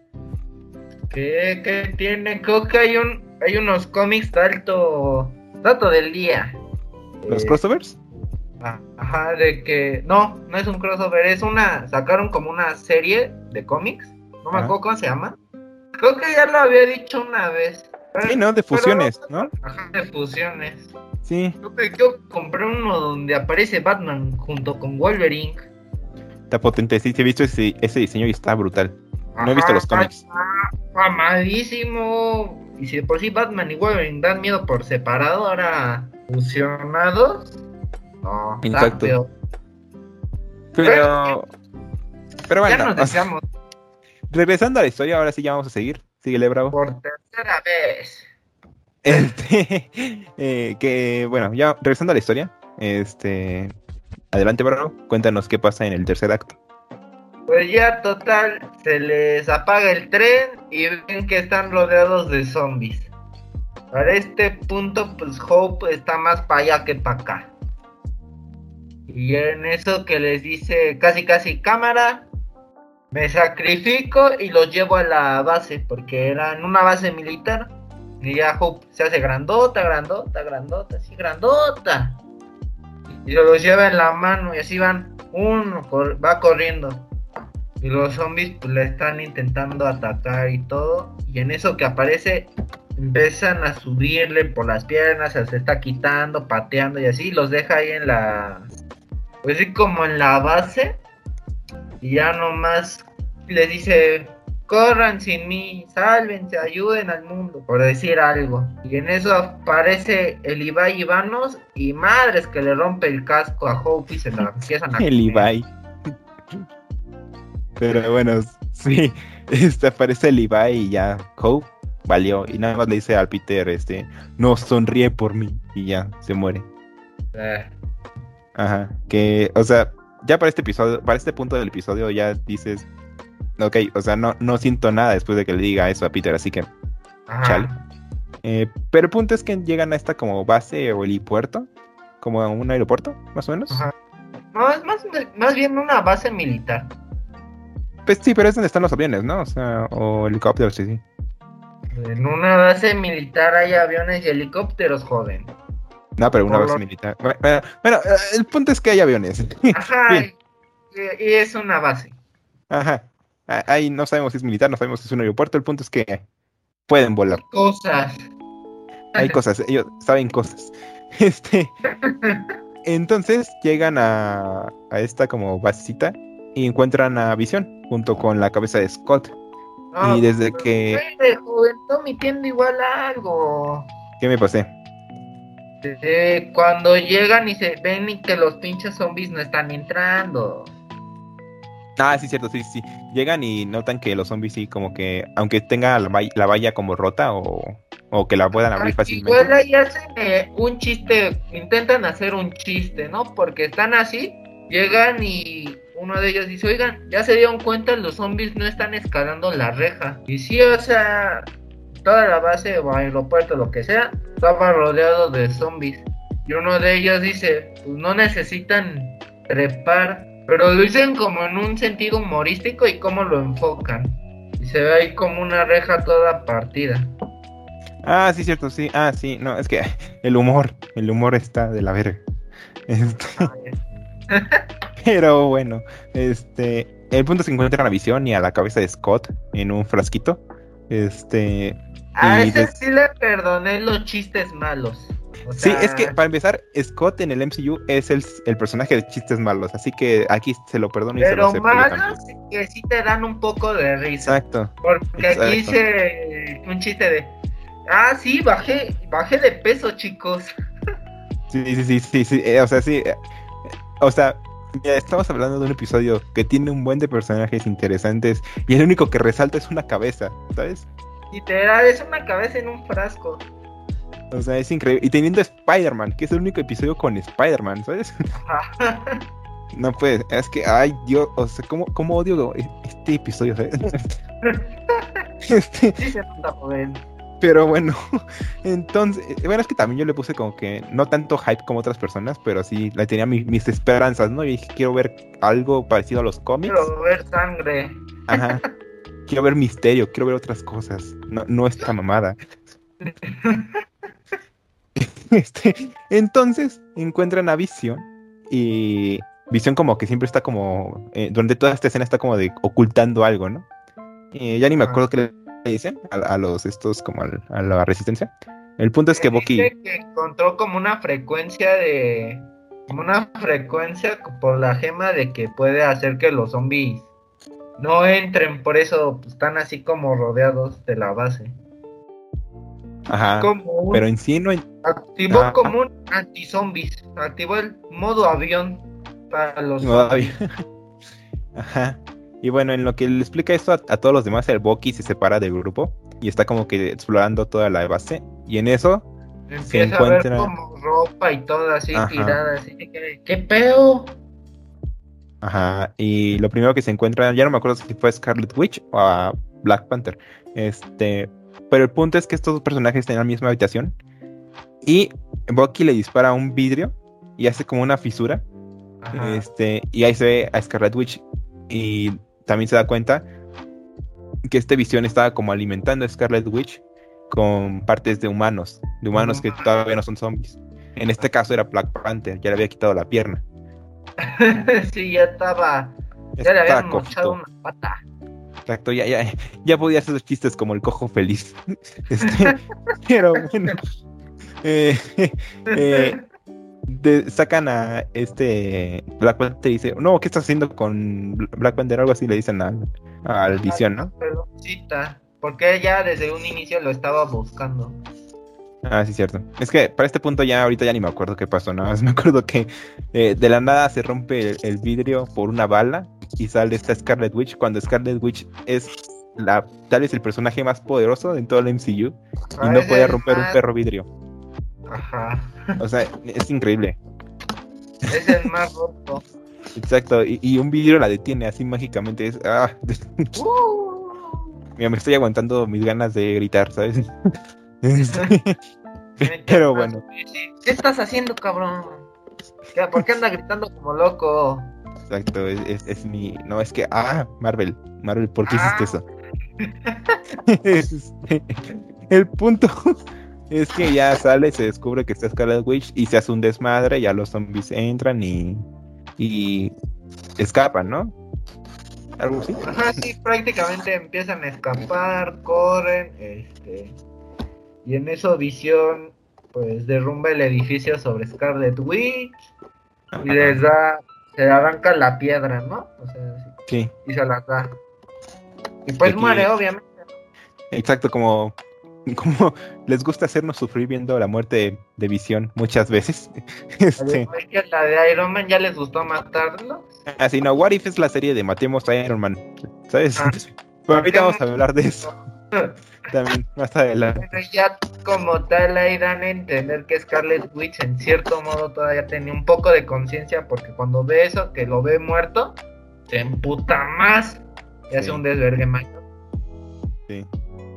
qué tiene? Creo que hay un hay unos cómics dato dato del día. los Eh, crossovers, ah, Ajá, de que no, no es un crossover, es una sacaron como una serie de cómics. No me acuerdo cómo se llama. Creo que ya lo había dicho una vez. Sí, ¿no? De fusiones, ¿no? Ajá, de fusiones. Sí, Creo que yo compré uno donde aparece Batman junto con Wolverine. está potente. Sí, sí, he visto ese, ese diseño y está brutal. No he visto los cómics. está Mamadísimo. Y si de por sí Batman y Wolverine dan miedo por separado, ahora fusionados. No, Exacto. Pero, pero ya bueno, nos o sea, deseamos regresando a la historia, ahora sí ya vamos a seguir. Síguele, bravo. por tercera vez. Este, eh, que bueno, ya regresando a la historia, este, adelante, bravo, cuéntanos qué pasa en el tercer acto. Pues ya total, se les apaga el tren y ven que están rodeados de zombies. Para este punto, pues Hope está más para allá que para acá. Y en eso que les dice casi casi cámara, me sacrifico y los llevo a la base, porque era en una base militar. Y ya Hope se hace grandota, grandota, grandota, así grandota. Y los lleva en la mano y así van, uno va corriendo. Y los zombies pues, le están intentando atacar y todo. Y en eso que aparece, empiezan a subirle por las piernas, se está quitando, pateando y así. Los deja ahí en la. Pues sí, como en la base. Y ya nomás les dice: Corran sin mí, sálvense, ayuden al mundo, por decir algo. Y en eso aparece el Ibai Ivanos. Y madres que le rompe el casco a Hope y se la empiezan a. El. Ibai. Pero bueno, sí, este aparece el Ibai y ya, Hope valió. Y nada más le dice al Peter, este, no sonríe por mí. Y ya, se muere. Eh, Ajá, que, o sea, ya para este episodio, para este punto del episodio ya dices, ok, o sea, no, no siento nada después de que le diga eso a Peter, así que ajá. Chale. Eh, pero el punto es que llegan a esta como base o helipuerto, como a un aeropuerto, más o menos. Ajá. No, es más, más bien una base militar. Pues sí, pero es donde están los aviones, ¿no? O sea, o helicópteros, sí, sí. En una base militar hay aviones y helicópteros, joven. No, pero una Por base lo- militar. Bueno, bueno, bueno, eh, el punto es que hay aviones. Ajá. Y, y es una base. Ajá. Ah, Ahí no sabemos si es militar, no sabemos si es un aeropuerto. El punto es que pueden volar. Cosas. Hay cosas, ellos saben cosas. Este. Entonces llegan a, a esta como basecita y encuentran a Visión junto con la cabeza de Scott. No, y desde pero, que- joven, está omitiendo igual algo. ¿Qué me pasé? este, cuando llegan y se ven y que los pinches zombies no están entrando. Ah, sí, cierto, sí, sí. Llegan y notan que los zombies sí, como que, aunque tenga la, vall- la valla como rota o, o que la puedan abrir Ah, Igual fácilmente. ahí hacen eh, un chiste, intentan hacer un chiste, ¿no? Porque están así, llegan y uno de ellos dice, oigan, ya se dieron cuenta, los zombies no están escalando la reja. Y sí, o sea, toda la base o aeropuerto, lo que sea, estaba rodeado de zombies. Y uno de ellos dice, pues no necesitan trepar, pero lo dicen como en un sentido humorístico y cómo lo enfocan. Y se ve ahí como una reja toda partida. Ah, sí, cierto, sí. Ah, sí, no, es que el humor, el humor está de la verga. Este, pero bueno, este, el punto se encuentra a la visión y a la cabeza de Scott en un frasquito. Este, A ese de- sí le perdoné los chistes malos. O sí, sea, es que para empezar, Scott en el MCU es el, el personaje de chistes malos, así que aquí se lo perdono y se lo Pero yo también. malos que sí te dan un poco de risa. Exacto. Porque aquí exacto. hice un chiste de. Ah, sí, bajé, bajé de peso, chicos. Sí, sí, sí, sí, sí, eh, o sea, sí, eh, o sea, ya estamos hablando de un episodio que tiene un buen de personajes interesantes y el único que resalta es una cabeza, ¿sabes? Literal, es una cabeza en un frasco. O sea, es increíble. Y teniendo Spider-Man, que es el único episodio con Spider-Man, ¿sabes? No puede, es que, ay, Dios, o sea, ¿cómo, cómo odio este episodio? ¿sabes? Este, Sí se nota, joven. Pero bueno, entonces, eh, bueno, es que también yo le puse como que no tanto hype como otras personas, pero sí, le tenía mi- mis esperanzas, ¿no? Y dije, quiero ver algo parecido a los cómics. Quiero ver sangre. Ajá. Quiero ver misterio, quiero ver otras cosas. No, no esta mamada. Este, entonces encuentran a Visión y Visión como que siempre está como, eh, durante toda esta escena está como de ocultando algo, ¿no? Eh, ya ni me acuerdo qué le dicen a, a los estos como al- a la resistencia. El punto es que Bucky, que encontró como una frecuencia de. Como una frecuencia por la gema de que puede hacer que los zombies no entren. Por eso están así como rodeados de la base. ajá, Como un- pero en sí no, en- activó como un anti-zombies. Activó el modo avión para los había- Ajá. Y bueno, en lo que le explica esto a, a todos los demás, el Bucky se separa del grupo y está como que explorando toda la base. Y en eso, Empieza a encuentra- ver como ropa y todo así Ajá. tirada. Así que, ¿qué pedo? ajá, y lo primero que se encuentra, ya no me acuerdo si fue Scarlet Witch o a Black Panther. Este, pero el punto es que estos dos personajes están en la misma habitación y Bucky le dispara un vidrio y hace como una fisura. Ajá. Este, y ahí se ve a Scarlet Witch y también se da cuenta que esta visión estaba como alimentando a Scarlet Witch con partes de humanos, de humanos que todavía no son zombies. En este caso era Black Panther, ya le había quitado la pierna. sí, ya estaba. Ya le habían mochado una pata. Exacto, ya, ya, ya podía hacer chistes como el cojo feliz. Este, pero bueno. Eh, eh, de- sacan a este Black Panther y dice, no, ¿qué estás haciendo con Black Panther? Algo así le dicen al, al visión, ¿no? Peloncita, Porque ella desde un inicio lo estaba buscando. Ah, sí, cierto. Es que para este punto ya ahorita ya ni me acuerdo qué pasó, nada más me acuerdo que eh, de la nada se rompe el, el vidrio por una bala y sale esta Scarlet Witch cuando Scarlet Witch es la tal vez el personaje más poderoso en todo el MCU y no Parece puede romper un perro vidrio. Ajá. O sea, es increíble. Es el más roto. Exacto. Y, y un vidrio la detiene así mágicamente. Es, ah, Uh, mira, me estoy aguantando mis ganas de gritar, ¿sabes? Este, Pero bueno. ¿Qué estás haciendo, cabrón? ¿Qué- ¿Por qué anda gritando como loco? Exacto, es, es- es mi. No, es que. Ah, Marvel. Marvel, ¿por qué Ah. hiciste eso? Este, el punto es que ya sale, se descubre que está Scarlet Witch y se hace un desmadre. Ya los zombies entran y. Y escapan, ¿no? Algo así. Ajá, sí, prácticamente empiezan a escapar, corren, este. Y en eso Visión, pues derrumba el edificio sobre Scarlet Witch y les da. Se arranca la piedra, ¿no? O sea, sí, Sí, y se las da. Y pues Aquí- muere, obviamente. exacto, como. como les gusta hacernos sufrir viendo la muerte de, de Visión muchas veces. Este, Es que la de Iron Man ya les gustó matarlo. así no, What If es la serie de Matemos a Iron Man, ¿sabes? Ah. Pero ahorita vamos a hablar de eso también más adelante. Pero ya como tal ahí dan a entender que Scarlet Witch en cierto modo todavía tenía un poco de conciencia porque cuando ve eso, que lo ve muerto, se emputa más y hace un desvergue mayor. Sí.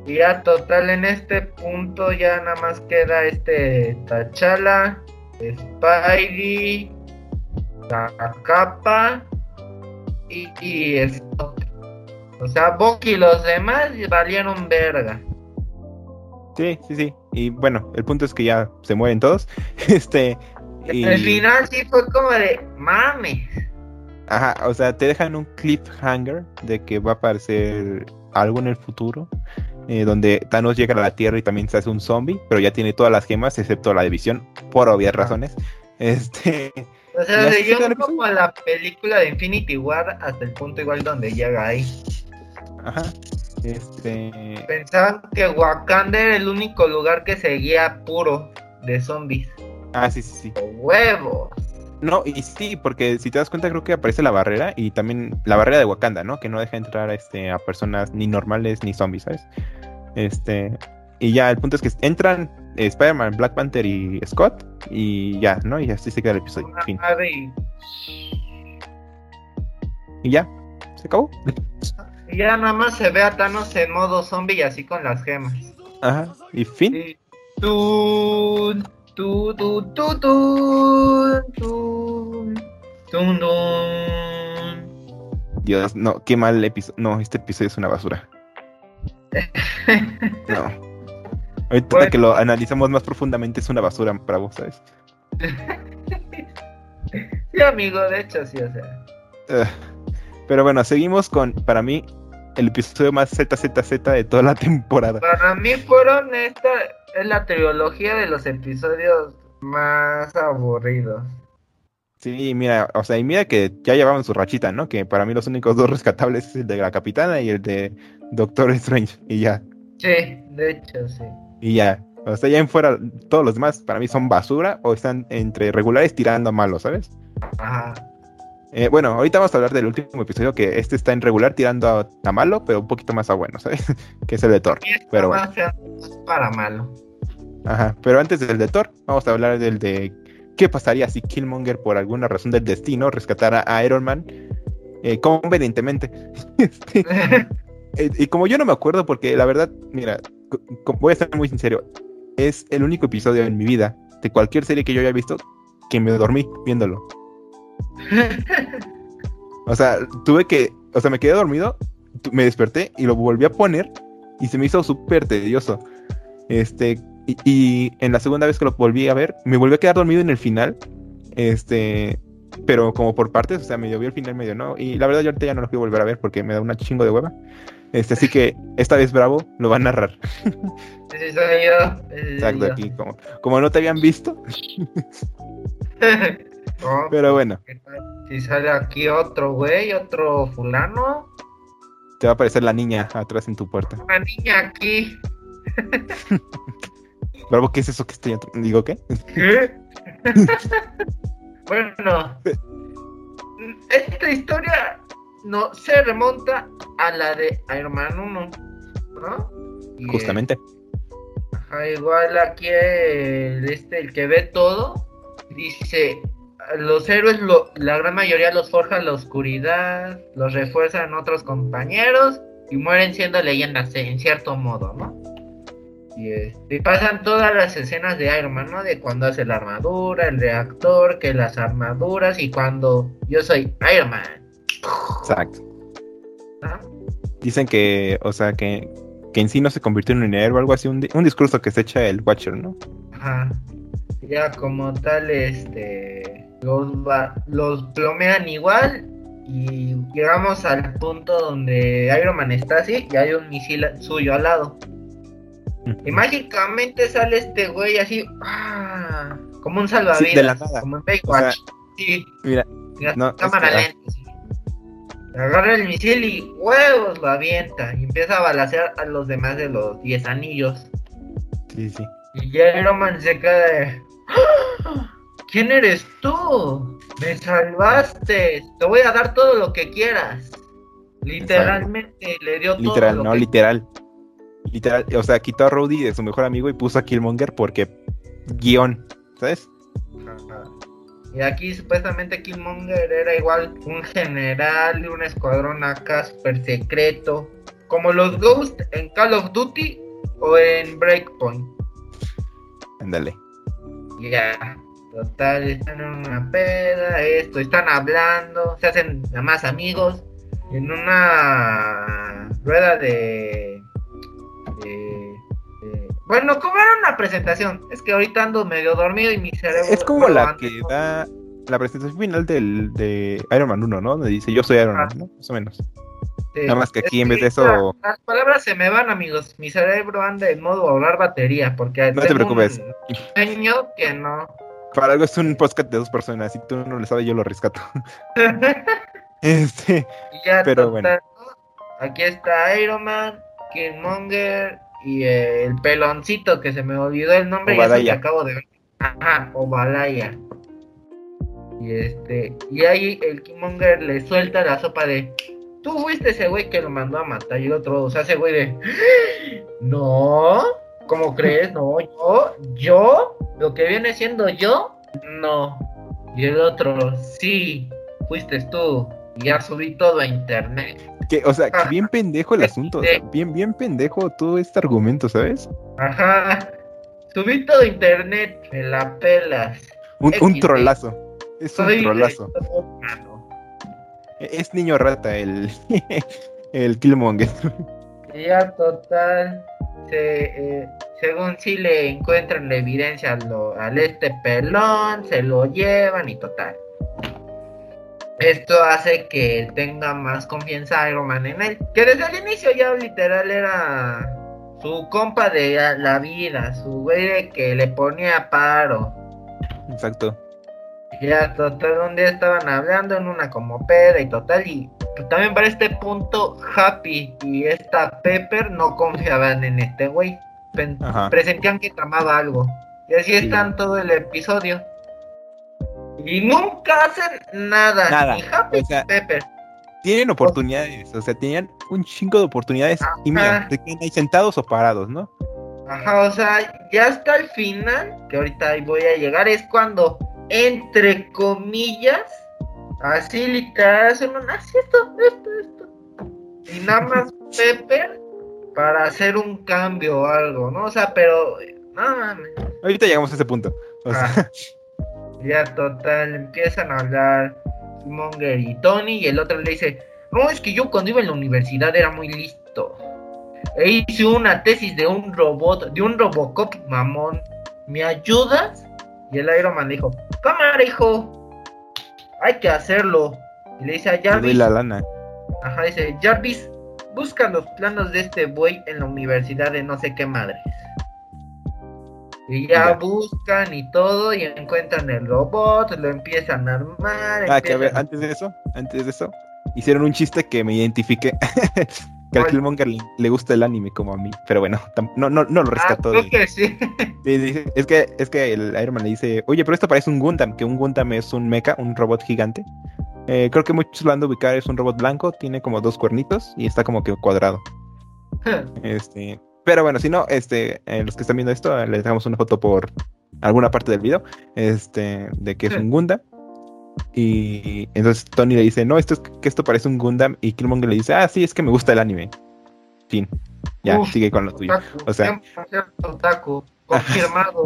Y ya total en este punto ya nada más queda este T'Challa, Spidey, la capa y, y Scott. O sea, Bucky y los demás valieron verga. Sí, sí, sí. Y bueno, el punto es que ya se mueren todos. Este. Y, El final sí fue como de mames. Ajá, o sea, te dejan un cliffhanger de que va a aparecer algo en el futuro. Eh, donde Thanos llega a la Tierra y también se hace un zombie, pero ya tiene todas las gemas excepto la división, por obvias razones. Este. O ¿Y sea, se yo como la película de Infinity War hasta el punto igual donde llega ahí. Ajá. Este. Pensaban que Wakanda era el único lugar que seguía puro de zombies. Ah, sí, sí, sí. ¡Huevos! No, y sí, porque si te das cuenta, creo que aparece la barrera y también la barrera de Wakanda, ¿no? Que no deja entrar este, a personas ni normales ni zombies, ¿sabes? Este. Y ya, el punto es que entran eh, Spider-Man, Black Panther y Scott. Y ya, ¿no? Y así se queda el episodio. Fin. Y ya, se acabó. y ya nada más se ve a Thanos en modo zombie y así con las gemas. Ajá. Y fin. Y tu, tu, tu, tun, tun, tun. Dios, no, qué mal episodio. No, este episodio es una basura. No. Ahorita Bueno. que lo analizamos más profundamente es una basura para vos, ¿sabes? Sí, amigo, de hecho sí, o sea. Pero bueno, seguimos con, para mí, el episodio más ZZZ de toda la temporada. Para mí fueron esta, es la trilogía de los episodios más aburridos. Sí, mira, o sea, y mira que ya llevaban su rachita, ¿no? Que para mí los únicos dos rescatables es el de la capitana y el de Doctor Strange. Y ya, Sí, de hecho sí. y ya. O sea, ya en fuera, todos los demás para mí son basura o están entre regulares tirando a malos, ¿sabes? Ajá. Eh, bueno, ahorita vamos a hablar del último episodio que este está en regular tirando a, a malo, pero un poquito más a bueno, ¿sabes? que es el de Thor. Pero bueno. para malo. Ajá, pero antes del de Thor, vamos a hablar del de qué pasaría si Killmonger por alguna razón del destino rescatara a Iron Man eh, convenientemente. Este, eh, y como yo no me acuerdo porque la verdad, mira, voy a ser muy sincero, es el único episodio en mi vida de cualquier serie que yo haya visto que me dormí viéndolo. O sea, tuve que, o sea, me quedé dormido, me desperté y lo volví a poner y se me hizo súper tedioso. Este, y, y en la segunda vez que lo volví a ver, me volví a quedar dormido en el final. Este, pero como por partes, o sea, medio vi el final, medio no. Y la verdad, yo ahorita ya no lo quiero volver a ver porque me da una chingo de hueva. Este, así que esta vez Bravo lo va a narrar. Ese soy yo. ese soy Exacto, yo. aquí, como, como no te habían visto. No, Pero bueno, ¿qué tal? Si sale aquí otro güey, otro fulano, te va a aparecer la niña atrás en tu puerta. una niña aquí. Bravo, ¿qué es eso que estoy? Digo, ¿qué? ¿Qué? bueno, esta historia no se remonta a la de Iron Man 1, ¿no? Y, eh, Justamente. ajá, igual aquí el, este, el que ve todo, dice, los héroes, lo- la gran mayoría los forja la oscuridad, los refuerzan otros compañeros y mueren siendo leyendas en cierto modo, ¿no? Y, este, y pasan todas las escenas de Iron Man, ¿no? De cuando hace la armadura, el reactor, que las armaduras y cuando yo soy Iron Man. Exacto. ¿no? Dicen que, o sea, que, que en sí no se convirtió en un héroe o algo así, un, un discurso que se echa el Watcher, ¿no? Ajá. Ya como tal, este, los, los plomean igual y llegamos al punto donde Iron Man está así y hay un misil suyo al lado. Y mágicamente sale este güey así, ¡ah! como un salvavidas, Sí, de la nada. como en Baywatch. sí, Mira, mira, no, cámara es que- lenta. sí. Agarra el misil y huevos lo avienta y empieza a balacear a los demás de los 10 anillos. Sí, sí. Y ya Iron Man se queda de... ¡Ah! ¿Quién eres tú? Me salvaste. Te voy a dar todo lo que quieras. Literalmente le dio todo Literal, lo no, que- literal. Literal, o sea, quitó a Rhodey de su mejor amigo y puso a Killmonger porque guion, ¿sabes? Y aquí supuestamente Killmonger era igual un general de un escuadrón acá super secreto. Como los Ghost en Call of Duty o en Breakpoint. Ándale. Ya. Total, están en una peda, esto, están hablando, se hacen más amigos. En una rueda de. de- de- Bueno, como era una presentación, es que ahorita ando medio dormido y mi cerebro. Es como la antes que da la presentación final del, de Iron Man 1, ¿no? Donde dice yo soy Iron Man, Ah. ¿no? Más o menos. Sí. Nada más que aquí Es en vez de eso- Las palabras se me van, amigos. Mi cerebro anda en modo ahorrar batería porque. No te preocupes. Un sueño que no. Para algo es un podcast de dos personas, si tú no lo sabes yo lo rescato. Este, ya, Pero bueno. ¿no? Aquí está Iron Man, Killmonger y eh, el peloncito que se me olvidó el nombre y eso que acabo de ver. Ajá, Obalaya. Y este, y ahí el Killmonger le suelta la sopa de Tú fuiste ese güey que lo mandó a matar y el otro, o sea, ese güey de No, ¿cómo crees? No, yo, yo, lo que viene siendo yo, no. Y el otro, sí, fuiste tú. Ya subí todo a internet. que, o sea, que Ah. bien pendejo el asunto, o sea, bien, bien pendejo todo este argumento, ¿sabes? Ajá. Subí todo a internet, me la pelas. Un, un trolazo. Es un trolazo. Es niño rata el, el Killmonger. Ya total, se, eh, según sí le encuentran la evidencia al, lo- al este pelón, se lo llevan y total. Esto hace que tenga más confianza Iron Man en él, que desde el inicio ya literal era su compa de la- vida, su güey que le ponía paro. Exacto. Ya, total, un día estaban hablando en una como peda y total, y también para este punto, Happy y esta Pepper no confiaban en este güey. Presentían que tramaba algo. Y así Sí. están todo el episodio. Y nunca hacen nada. Nada, Ni Happy o sea, ni Pepper. Tienen oportunidades, o sea, tenían un chingo de oportunidades y mira, se quedan ahí sentados o parados, ¿no? Ajá, o sea, ya hasta el final, que ahorita ahí voy a llegar, es cuando, entre comillas, así literal, hacen esto, esto, esto. Y nada más Pepper para hacer un cambio o algo, ¿no? O sea, pero, no mames. Ahorita llegamos a ese punto. O sea, Ah, ya total, empiezan a hablar Monger y Tony y el otro le dice, no, es que yo cuando iba en la universidad era muy listo. E hice una tesis de un robot, de un Robocop mamón. ¿Me ayudas? Y el Iron Man le dijo, cámara hijo, hay que hacerlo. Y le dice a Jarvis, la lana. ajá, dice, Jarvis, busca los planos de este buey en la universidad de no sé qué madre. Y ya Ya. buscan y todo y encuentran el robot, lo empiezan a armar. Ah, que a ver, antes de eso, antes de eso, hicieron un chiste que me identifiqué. que al. Killmonger le, gusta el anime como a mí, pero bueno, no, no, no lo Ah, rescató. de- sí. Sí, es que es que el Iron Man le dice, oye, pero esto parece un Gundam, que un Gundam es un mecha, un robot gigante. Eh, creo que muchos lo han de ubicar, es un robot blanco, tiene como dos cuernitos y está como que cuadrado. Este, pero bueno, si no, este, eh, los que están viendo esto, eh, les dejamos una foto por alguna parte del video, este, de que es un Gundam. Y entonces Tony le dice, no, esto es que esto parece un Gundam. Y Killmonger le dice, ah, sí, es que me gusta el anime. Fin. Ya, Uf, sigue con lo tuyo. Otaku, O sea- 100% otaku, confirmado.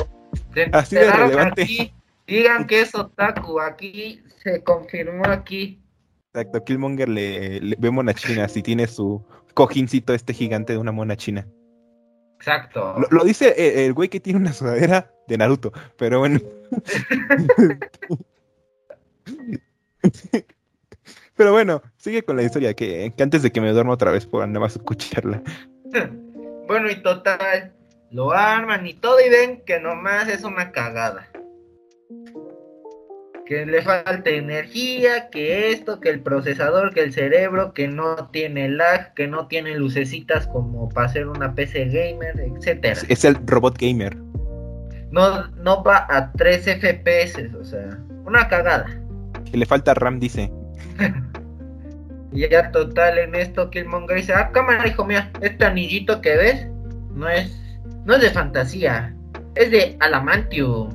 Se Así de enteraron relevante. aquí, digan que es otaku, aquí se confirmó aquí. Exacto, Killmonger le, le ve mona china, si tiene su cojincito este gigante de una mona china. Exacto. Lo, lo dice el, el güey que tiene una sudadera de Naruto, pero bueno. pero bueno, sigue con la historia, que, que antes de que me duerma otra vez por nada más escucharla. Bueno, y total, lo arman y todo y ven que nomás es una cagada. que le falta energía, que esto, que el procesador, que el cerebro, que no tiene lag, que no tiene lucecitas como para hacer una PC gamer, etcétera. Es, es el robot gamer. No, no va a 3 FPS, o sea, una cagada. Que le falta RAM, dice. Y ya total en esto Killmonger dice, ah, cámara hijo mío, este anillito que ves no es, no es de fantasía, es de alamantium.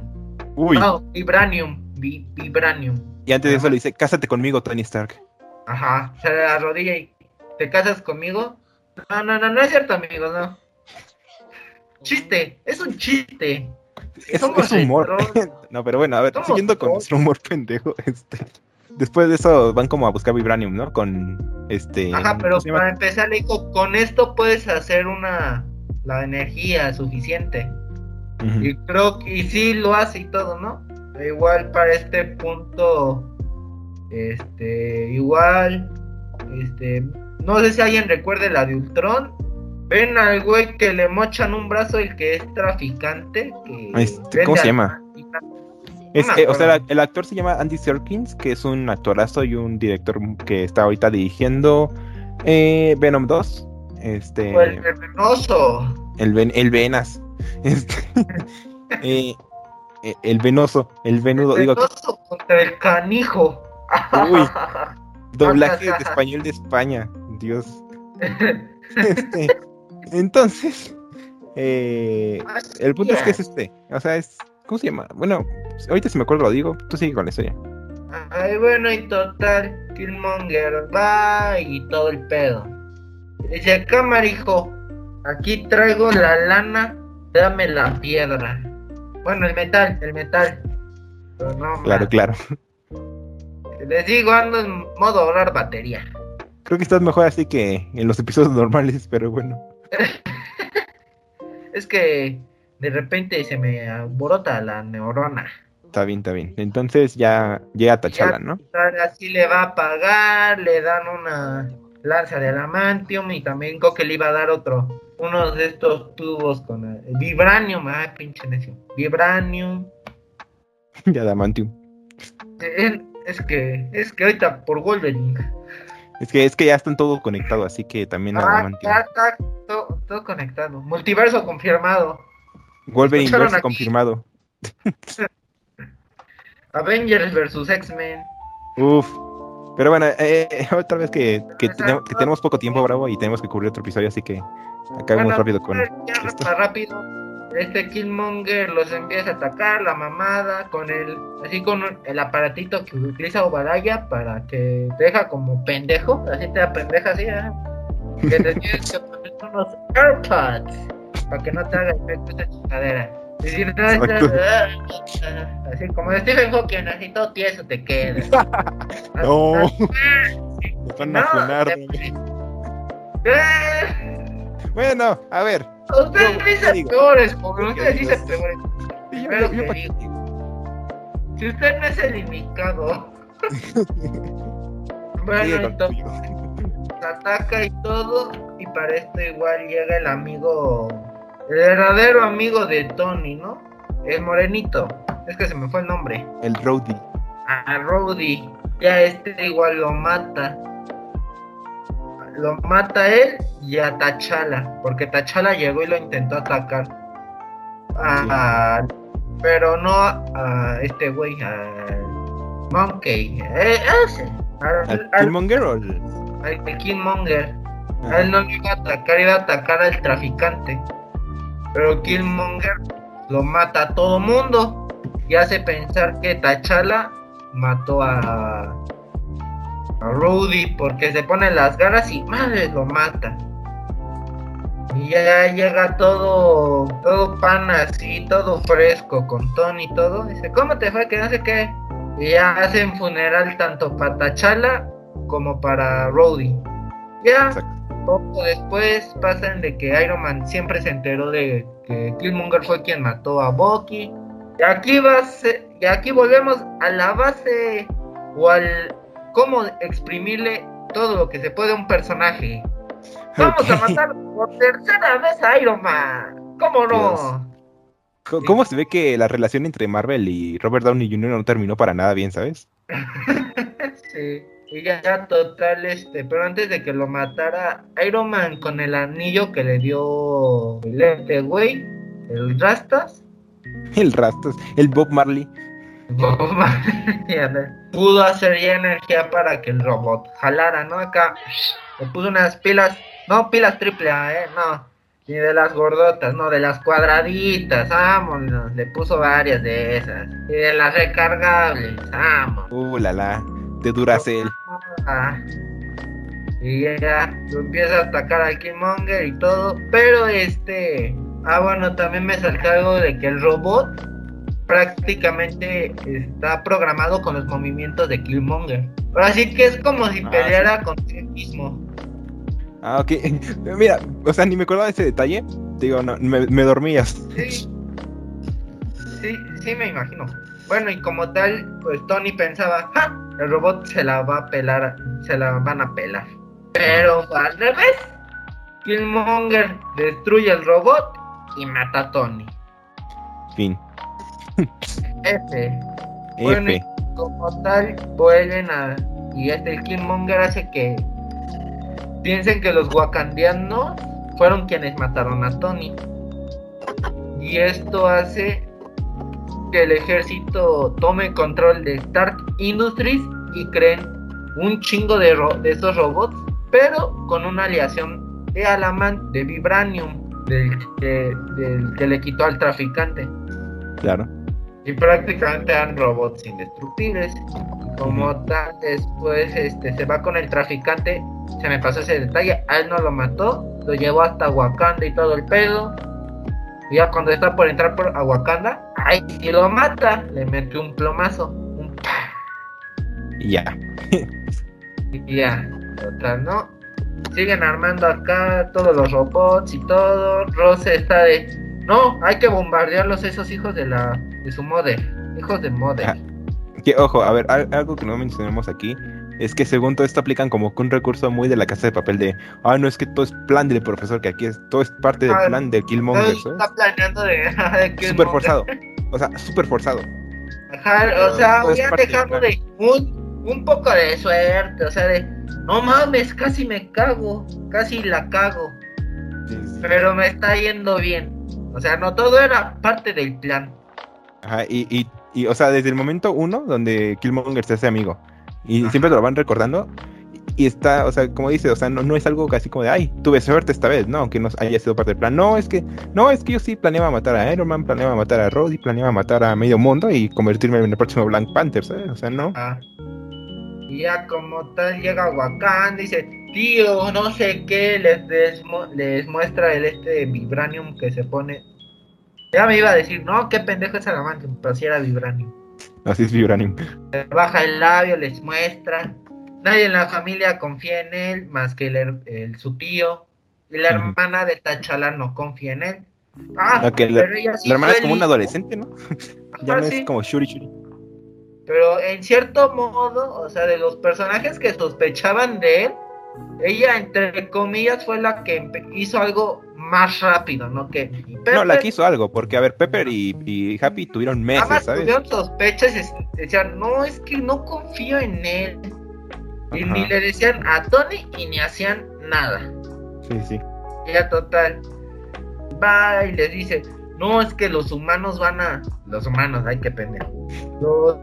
Uy. No, vibranium, vi- vibranium. Y antes de eso le dice, cásate conmigo, Tony Stark. Ajá, se le arrodilla y ¿te casas conmigo? No, no, no, no es cierto, amigos, no. Chiste, es un chiste. Es, es humor. no, pero bueno, a ver, siguiendo con nuestro humor pendejo, este. Después de eso van como a buscar Vibranium, ¿no? Con este. Ajá, pero para empezar, le dijo, con esto puedes hacer una, la energía suficiente. Y creo que y sí lo hace y todo, ¿no? Igual para este punto, este, igual, este, no sé si alguien recuerde la de Ultron. Ven al güey que le mochan un brazo, el que es traficante. Que Este, ¿cómo se llama? Es, eh, o sea, el actor se llama Andy Serkins, que es un actorazo y un director que está ahorita dirigiendo eh, Venom 2. Este. O el venenoso. El, ven- el Venas. Este, eh, eh, el venoso, el venudo, el digo, venenoso contra el canijo. Uy. doblaje de español de España, Dios. Este, entonces, eh, el punto es que es este, o sea, es, ¿cómo se llama? Bueno, ahorita si me acuerdo lo digo, tú sigue con la historia. Ay, bueno, y total, Killmonger va y todo el pedo. Dice, cámara, hijo, aquí traigo la lana, dame la piedra. Bueno, el metal, el metal. Pero no, Claro, man. claro. Les digo, ando en modo ahorrar batería. Creo que estás mejor así que en los episodios normales, pero bueno. Es que de repente se me alborota la neurona. Está bien, está bien. Entonces ya llega Tachala, ¿no? Así le va a pagar, le dan una lanza de adamantium y también creo que le iba a dar otro, uno de estos tubos con el vibranium, ah, pinche necio, vibranium. Ya Adamantium. Eh, Es que, es que ahorita por Wolverine. Es que, es que ya están todo conectado, así que también Ah, ya está todo, todo conectado. Multiverso confirmado. Wolverine confirmado. Avengers versus X-Men. Uf. Pero bueno, eh, eh, otra vez que, que, tenemos, que tenemos poco tiempo, Bravo, y tenemos que cubrir otro episodio, así que acabemos Bueno, rápido con ya esto. rápido. Este Killmonger los empieza a atacar, la mamada, con el, así con el aparatito que utiliza Obaraya para que te deja como pendejo, así te da pendeja así, ¿eh? que te tienes que poner unos AirPods para que no te haga efecto esa chingadera. Y si no, así como de Stephen Hawking, así todo tieso te quedas. No. Nos van a te- ¿no? ¡Eh! Bueno, a ver. Ustedes Yo- dicen peores, Yo ustedes dicen peores. Yo- Pero yo- yo que Si usted no es el indicado. bueno, entonces ataca y todo. Y para esto igual llega el amigo. El verdadero amigo de Tony, ¿no? El morenito. Es que se me fue el nombre. El Rowdy. A Rowdy. Ya este igual lo mata. Lo mata él y a Tachala. Porque Tachala llegó y lo intentó atacar. A- pero no a este güey, al Monkey. Eh, ese. Al, ¿Al al- Killmonger o el.? al Killmonger. Ah, A él no le iba a atacar, iba a atacar al traficante. Pero Killmonger lo mata a todo mundo. Y hace pensar que T'Challa mató a, a Rudy porque se pone las garras y madre lo mata. Y ya llega todo, todo pan así, todo fresco, con Tony y todo. Dice, ¿cómo te fue? Que no sé qué. Y ya hacen funeral tanto para T'Challa como para Rudy. Ya, exacto. poco después pasan de que Iron Man siempre se enteró de que Killmonger fue quien mató a Bucky. Y aquí va a ser- y aquí volvemos a la base o al cómo exprimirle todo lo que se puede a un personaje. Vamos a matar por tercera vez a Iron Man. ¿Cómo no? Dios. ¿Cómo se ve que la relación entre Marvel y Robert Downey Jr. no terminó para nada bien, ¿sabes? Sí. Y ya, ya total, este, pero antes de que lo matara, Iron Man con el anillo que le dio el este güey, el Rastas, El Rastas, el Bob Marley. pudo hacer ya energía para que el robot jalara, ¿no? Acá le puso unas pilas, no pilas triple A, ¿eh? No, ni de las gordotas, no, de las cuadraditas, vámonos, le puso varias de esas. Y de las recargables, vámonos. Uh, la la. De Duracell. Ah. Y ya lo empieza a atacar a Killmonger y todo. Pero este. Ah, bueno, también me saltó algo de que el robot prácticamente está programado con los movimientos de Killmonger. Ahora sí que es como si Ah, peleara con sí mismo. Ah, ok. Mira, o sea, ni me acordaba de ese detalle. Digo, no, me, me dormías. Sí. Sí, sí, me imagino. Bueno, y como tal, pues Tony pensaba, ¡ja! El robot se la va a pelar, se la van a pelar. Pero al revés. Killmonger destruye el robot y mata a Tony. Fin. F. Bueno, F. como tal, vuelven a. Y este Killmonger hace que piensen que los wakandianos fueron quienes mataron a Tony. Y esto hace que el ejército tome control de Stark Industries y creen un chingo de, ro- de esos robots, pero con una aleación de Alamant de Vibranium, del que, del que le quitó al traficante. Claro. Y prácticamente eran robots indestructibles. Como tal, después este, se va con el traficante. Se me pasó ese detalle. A él no lo mató. Lo llevó hasta Wakanda y todo el pedo. Y ya cuando está por entrar por a Wakanda, ¡ay! Y lo mata. Le mete un plomazo. Un. Y ya. Y ya. Total, ¿no? Siguen armando acá todos los robots y todo. Rose está de. No, hay que bombardearlos esos hijos de la. de su mother. Hijos de mother. Ah. Que, ojo, a ver, al- algo que no mencionamos aquí es que según todo esto aplican como que un recurso muy de la casa de papel de, ah, no es que todo es plan del profesor, que aquí es todo es parte del Ah, plan de Killmonger, ¿sabes? está planeando de, de Súper no- forzado. O sea, súper forzado. Ajá, o sea, voy a del dejarlo de un, un poco de suerte, o sea, de no mames, casi me cago, casi la cago, pero me está yendo bien. O sea, no todo era parte del plan. Ajá, y, y, y, o sea, desde el momento uno donde Killmonger se hace amigo y Ajá. siempre te lo van recordando y está, o sea, como dice, o sea, no, no es algo casi como de, ay, tuve suerte esta vez, no, que no haya sido parte del plan. No, es que, no, es que yo sí planeaba matar a Iron Man, planeaba matar a Rhodey, planeaba matar a medio mundo y convertirme en el próximo Black Panther, ¿sabes? O sea, no. Ah. Y ya como tal llega Wakanda y dice, tío, no sé qué, les, desmo- les muestra el este vibranium que se pone. Ya me iba a decir, no, qué pendejo es Adamantium, pero si era vibranium. Así es Vibranium. Baja el labio, les muestra. Nadie en la familia confía en él, más que el, su tío. Y la hermana de Tachala no confía en él. Ah, Ok, la- pero ella sí La hermana es como un adolescente, ¿no? ya no sí. es como Shuri Shuri. Pero en cierto modo, o sea, de los personajes que sospechaban de él, ella, entre comillas, fue la que hizo algo más rápido, ¿no? Que No, la quiso algo, porque a ver, Pepper y, y Happy tuvieron meses, Además, ¿sabes? tuvieron sospechas y decían, no, es que no confío en él. Y ni le decían a Tony y ni hacían nada. Sí, sí. Ya total. Va y les dice, no, es que los humanos van a... Los humanos, ay, qué pendejo. Los,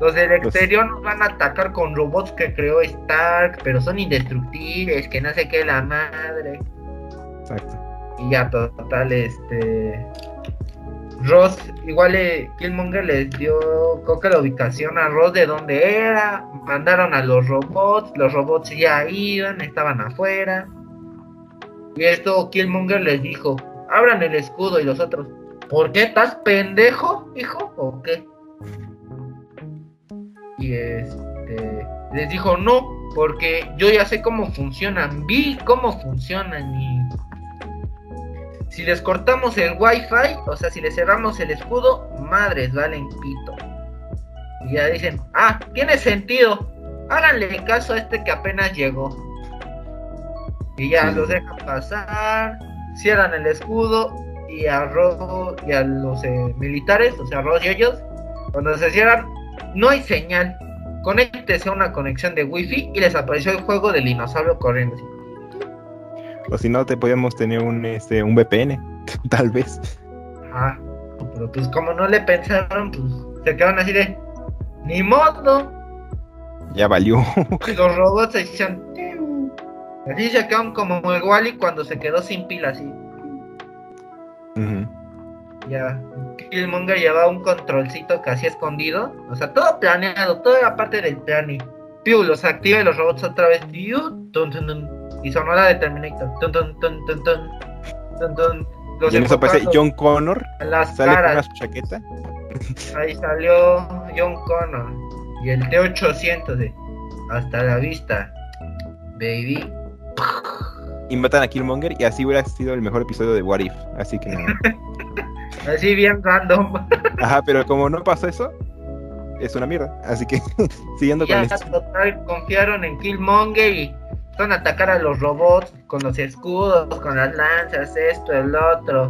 los del Los- exterior nos van a atacar con robots que creó Stark, pero son indestructibles, que no sé qué la madre. Exacto. Y ya total, este... Ross, igual le, Killmonger les dio, creo que la ubicación a Ross de dónde era, mandaron a los robots, los robots ya iban, estaban afuera. Y esto Killmonger les dijo, abran el escudo y los otros, ¿por qué estás pendejo, hijo? ¿O qué? Y este les dijo no, porque yo ya sé cómo funcionan, vi cómo funcionan y si les cortamos el wifi, o sea, si les cerramos el escudo, madres valen pito. Y ya dicen, ah, tiene sentido, háganle caso a este que apenas llegó. Y ya Sí. los dejan pasar, cierran el escudo, y a y a los eh, militares, o sea, Ross y ellos, cuando se cierran, no hay señal. Conéctese a una conexión de wifi y les apareció el juego del dinosaurio corriendo. O si no, te podíamos tener un, este, un VPN, tal vez. Ajá. Pero pues como no le pensaron, pues se quedaron así de ni modo. Ya valió. Y los robots se hicieron. Así se quedaron como el Wally cuando se quedó sin pila así. Ujú. Ya. Killmonger llevaba un controlcito casi escondido. O sea, todo planeado, toda la parte del plan y Piu los activa y los robots otra vez. Piu, tun, tun, tun, y sonó la de Terminator. Los Y en eso aparece John Connor, las sale con caras. una chaqueta. Ahí salió John Connor y el T800 de Hasta la vista, baby. Y matan a Killmonger y así hubiera sido el mejor episodio de What If. Así que no. Así bien random. Ajá, pero como no pasó eso, es una mierda. Así que, siguiendo con esto. total confiaron en Killmonger y van a atacar a los robots con los escudos, con las lanzas, esto, el otro.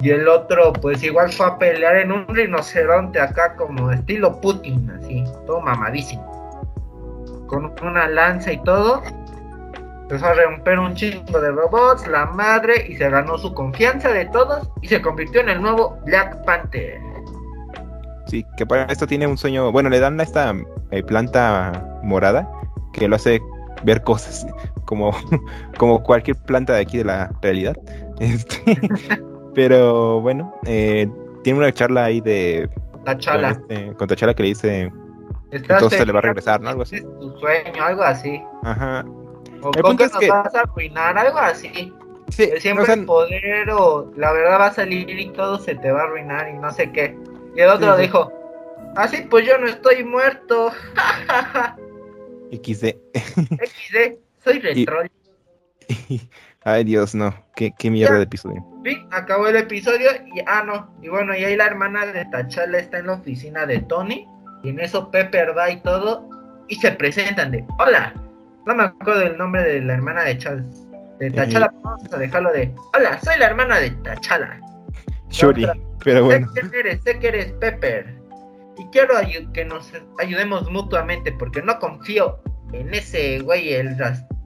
Y el otro, pues igual fue a pelear en un rinoceronte acá, como estilo Putin, así, todo mamadísimo. Con una lanza y todo. Empezó a romper un chingo de robots, la madre, y se ganó su confianza de todos y se convirtió en el nuevo Black Panther. Sí, que para esto tiene un sueño. Bueno, le dan a esta eh, planta morada que lo hace ver cosas como, como cualquier planta de aquí de la realidad. Este, pero bueno, eh, tiene una charla ahí de con, Tachala. este, con que le dice entonces se le va a regresar, ¿no? Algo así. Es tu sueño, algo así. Ajá. O El con punto es nos que- vas a arruinar, algo así. Sí, siempre o sea, el poder o la verdad va a salir y todo se te va a arruinar y no sé qué. Y el otro Sí, sí. dijo, así pues yo no estoy muerto. XD. XD, soy Y- retro. Ay, Dios, no. Qué, qué mierda de episodio. Fin, acabó el episodio y ah no. Y bueno, y ahí la hermana de Tachala está en la oficina de Tony. Y en eso Pepper va y todo. Y se presentan de hola. No me acuerdo del nombre de la hermana de Charles. De Tachala, vamos a dejarlo de hola, soy la hermana de Tachala. Shuri, otra. pero bueno. Sé que eres, sé que eres Pepper. Y quiero que nos ayudemos mutuamente porque no confío en ese güey, el,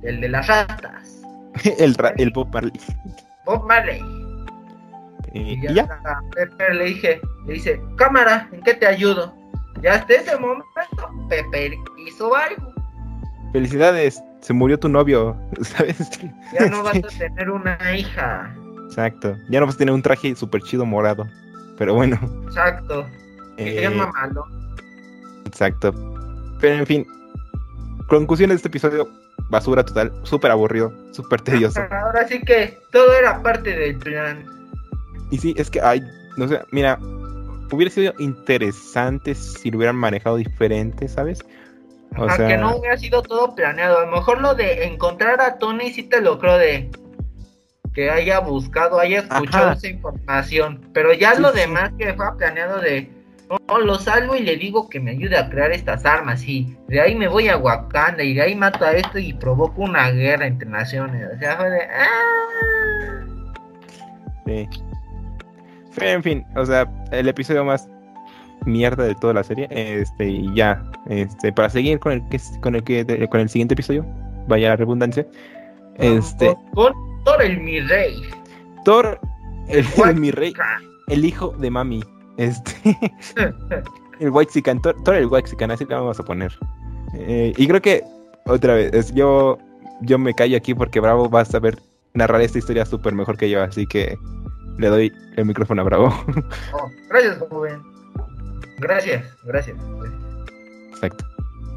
el de las ratas. El, ra- el Bob Marley. Bob Marley. Eh, Y y ya, ya. a Pepper le dije, le dice, cámara, ¿en qué te ayudo? Y hasta ese momento, Pepper hizo algo. Felicidades, se murió tu novio, ¿sabes? Ya no vas a tener una hija. Exacto. Ya no vas a tener un traje súper chido morado. Pero bueno, Exacto. eh, Qué mamalo. exacto. Pero en fin, conclusión de este episodio, basura total, súper aburrido, súper tedioso. Ahora sí que todo era parte del plan. Y sí, es que, ay, no sé, mira, hubiera sido interesante si lo hubieran manejado diferente, ¿sabes? O Ajá, sea- que no hubiera sido todo planeado. A lo mejor lo de encontrar a Tony sí te lo creo de que haya buscado, haya escuchado Ajá. esa información. Pero ya Sí, lo sí. demás que fue planeado de no, lo salvo y le digo que me ayude a crear estas armas. Y de ahí me voy a Wakanda y de ahí mato a esto y provoco una guerra entre naciones. O sea, fue de. ¡ah! Sí. En fin, o sea, el episodio más mierda de toda la serie, este, y ya, este, para seguir con el que con el que con el siguiente episodio, vaya la redundancia, este, Con, con Thor el mi rey. Thor, el, mi rey, el hijo de mami, este, el White Sican, Thor, Thor el White Sican, así le vamos a poner. Eh, y creo que otra vez, es- yo, yo me callo aquí porque Bravo va a saber narrar esta historia súper mejor que yo, así que le doy el micrófono a Bravo. Oh, gracias, joven. Gracias, gracias. Exacto.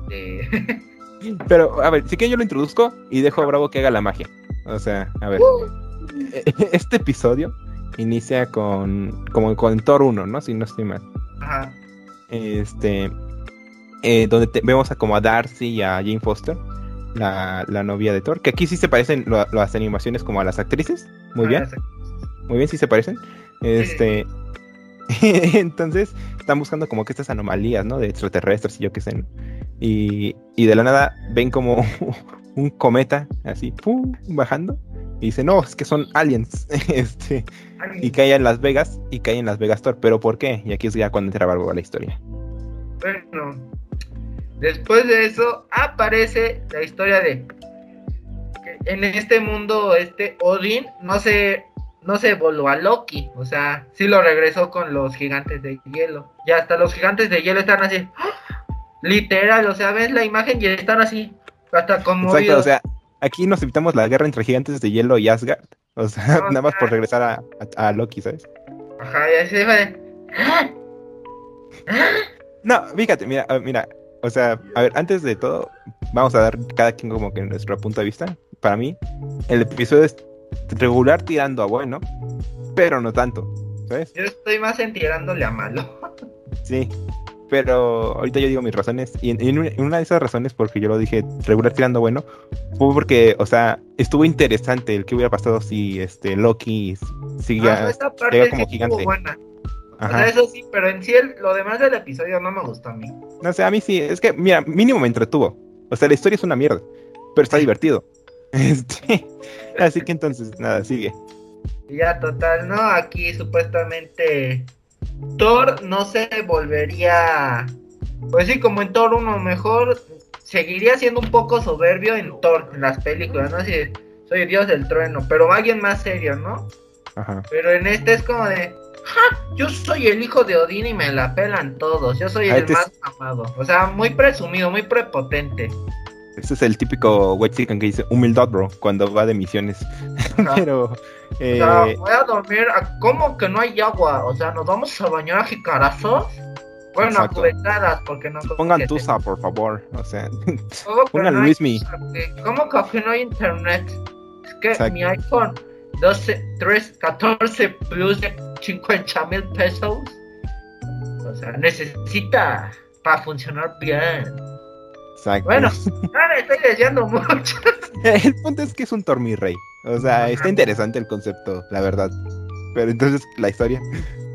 Eh, Pero, a ver, sí que yo lo introduzco y dejo a Bravo que haga la magia. O sea, a ver. Este episodio inicia con. como con Thor 1, ¿no? Si no estoy mal. Ajá. Este. eh, donde te- vemos a como a Darcy y a Jane Foster, la, la novia de Thor. Que aquí sí se parecen lo- las animaciones como a las actrices. Muy bien, muy bien, sí se parecen. Este. Entonces, están buscando como que estas anomalías, ¿no? De extraterrestres y yo qué sé. Y, y de la nada ven como un cometa así, ¡pum! bajando. Y dice, no, es que son aliens. este, y cae en Las Vegas y cae en Las Vegas Thor. ¿Pero por qué? Y aquí es ya cuando entra algo a la historia. Bueno, después de eso aparece la historia de que en este mundo, este Odin no se, no se voló a Loki. O sea, sí lo regresó con los gigantes de hielo. Y hasta los gigantes de hielo están así. ¡ah! Literal, o sea, ves la imagen y están así. Hasta conmovidos. Exacto, o sea, aquí nos evitamos la guerra entre gigantes de hielo y Asgard. O sea, No, nada más por regresar a, a- a Loki, ¿sabes? Ajá, y así fue. ¡ah! No, fíjate, mira, mira, o sea, a ver, antes de todo, vamos a dar cada quien como que nuestro punto de vista. Para mí, el episodio es regular tirando a bueno, pero no tanto, ¿sabes? Yo estoy más en tirándole a malo. Sí, pero ahorita yo digo mis razones, y en, en una- de esas razones, porque yo lo dije regular tirando a bueno, fue porque, o sea, estuvo interesante el que hubiera pasado si este Loki Ah, llega sí como estuvo gigante. buena. O sea, eso sí, pero en sí el- lo demás del episodio no me gustó a mí. No sé, a mí sí, es que, mira, mínimo me entretuvo. O sea, la historia es una mierda, pero está divertido. Este, así que entonces, nada, sigue. Ya total, ¿no? Aquí supuestamente Thor no se volvería, pues sí, como en Thor 1 mejor, seguiría siendo un poco soberbio en Thor, en las películas, ¿no? Así, de, soy dios del trueno, pero alguien más serio, ¿no? Ajá. Pero en este es como de, ¡ja! Yo soy el hijo de Odín y me la pelan todos, yo soy el más amado. O sea, muy presumido, muy prepotente. Este es el típico white chicken que dice humildad, bro, cuando va de misiones. Pero, O eh, sea, voy a dormir. ¿a- ¿Cómo que no hay agua? O sea, ¿nos vamos a bañar a jicarazos? Bueno, a cubetadas, porque no. pongan que tusa, por favor. O sea, ¿Cómo que pongan no Luismi. ¿Cómo que aquí no hay internet? Es que Exacto. mi iPhone 12, 3, 14 Plus de 50 mil pesos. O sea, necesita para funcionar bien. Exacto. Bueno, ya me estoy leyendo mucho. el punto es que es un Tormi-Rey. O sea, está interesante el concepto, la verdad. Pero entonces, la historia.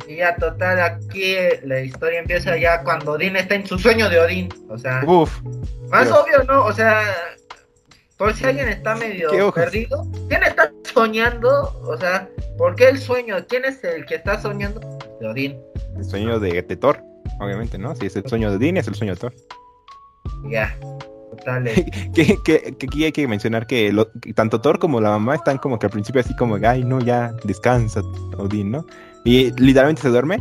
Y ya, total, aquí eh, la historia empieza ya cuando Odín está en su sueño de Odín. O sea, Uf, Más Pero- obvio, ¿no? O sea, por si alguien está medio perdido, ¿quién está soñando? O sea, ¿por qué el sueño? ¿Quién es el que está soñando? De Odín. el sueño de, de Thor, obviamente, ¿no? Si es el sueño de Dean, es el sueño de Thor. Ya. Total. que, que, que aquí hay que mencionar que, lo- que tanto Thor como la mamá están como que al principio así como, ay, no, ya descansa, Odín, ¿no? Y literalmente se duerme.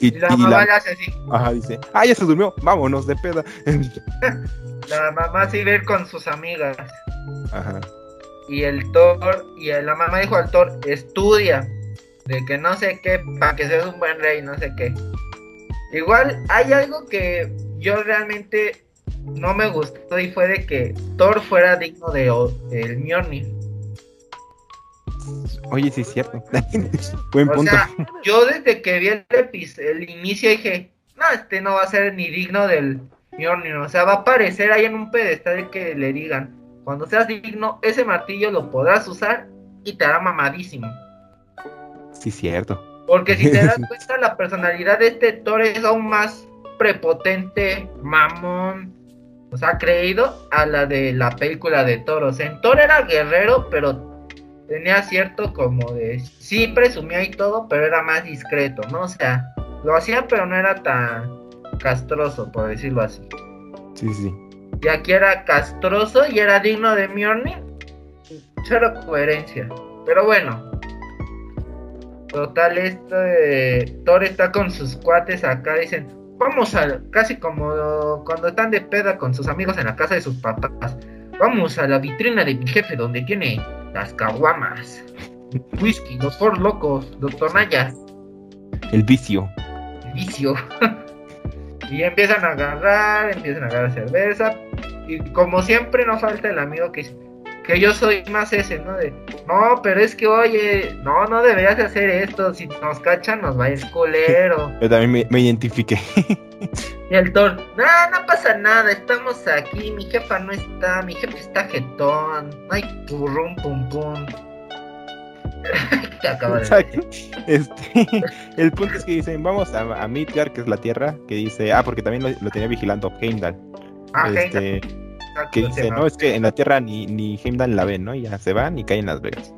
Y, la y mamá la- le hace así. ajá, dice, ah, ya se durmió, vámonos de peda. La mamá sí ve con sus amigas. ajá. Y el Thor, y la mamá dijo al Thor, estudia. De que no sé qué, para que seas un buen rey, no sé qué. Igual hay algo que yo realmente no me gustó y fue de que Thor fuera digno de el Mjolnir. Oye, sí es cierto. Buen O punto. sea, yo desde que vi el, el inicio dije, no, este no va a ser ni digno del Mjolnir. O sea, va a aparecer ahí en un pedestal que le digan, cuando seas digno, ese martillo lo podrás usar y te hará mamadísimo. Sí es cierto. Porque si te das cuenta, la personalidad de este Thor es aún más prepotente, mamón, o sea, creído a la de la película de sea, en Thor era guerrero, pero tenía cierto como de... Sí, presumía y todo, pero era más discreto, ¿no? O sea, lo hacía, pero no era tan castroso, por decirlo así. Sí, sí. Y aquí era castroso y era digno de Mjolnir. Cero coherencia. Pero bueno. Total, esto de Thor está con sus cuates acá. Dicen, vamos a. Casi como cuando están de peda con sus amigos en la casa de sus papás. Vamos a la vitrina de mi jefe donde tiene las caguamas. Whisky, los por locos, los tonallas El vicio. vicio. y empiezan a agarrar, empiezan a agarrar cerveza. Y como siempre no falta el amigo que dice que yo soy más ese, ¿no? De, no, pero es que oye, no, no deberías de hacer esto, si nos cachan nos va a ir culero. Yo también me, me identifiqué. Y el Thor, no, no pasa nada, estamos aquí, mi jefa no está, mi jefe está jetón, no hay purrum pum pum. Este, el punto es que dicen, vamos a, a Midgard, que es la tierra, que dice, ah, porque también lo, lo tenía vigilando Heimdall. Ah, este, que dice, no, es que en la Tierra ni, ni Heimdall la ven, ¿no? Y ya se van y caen en Las Vegas.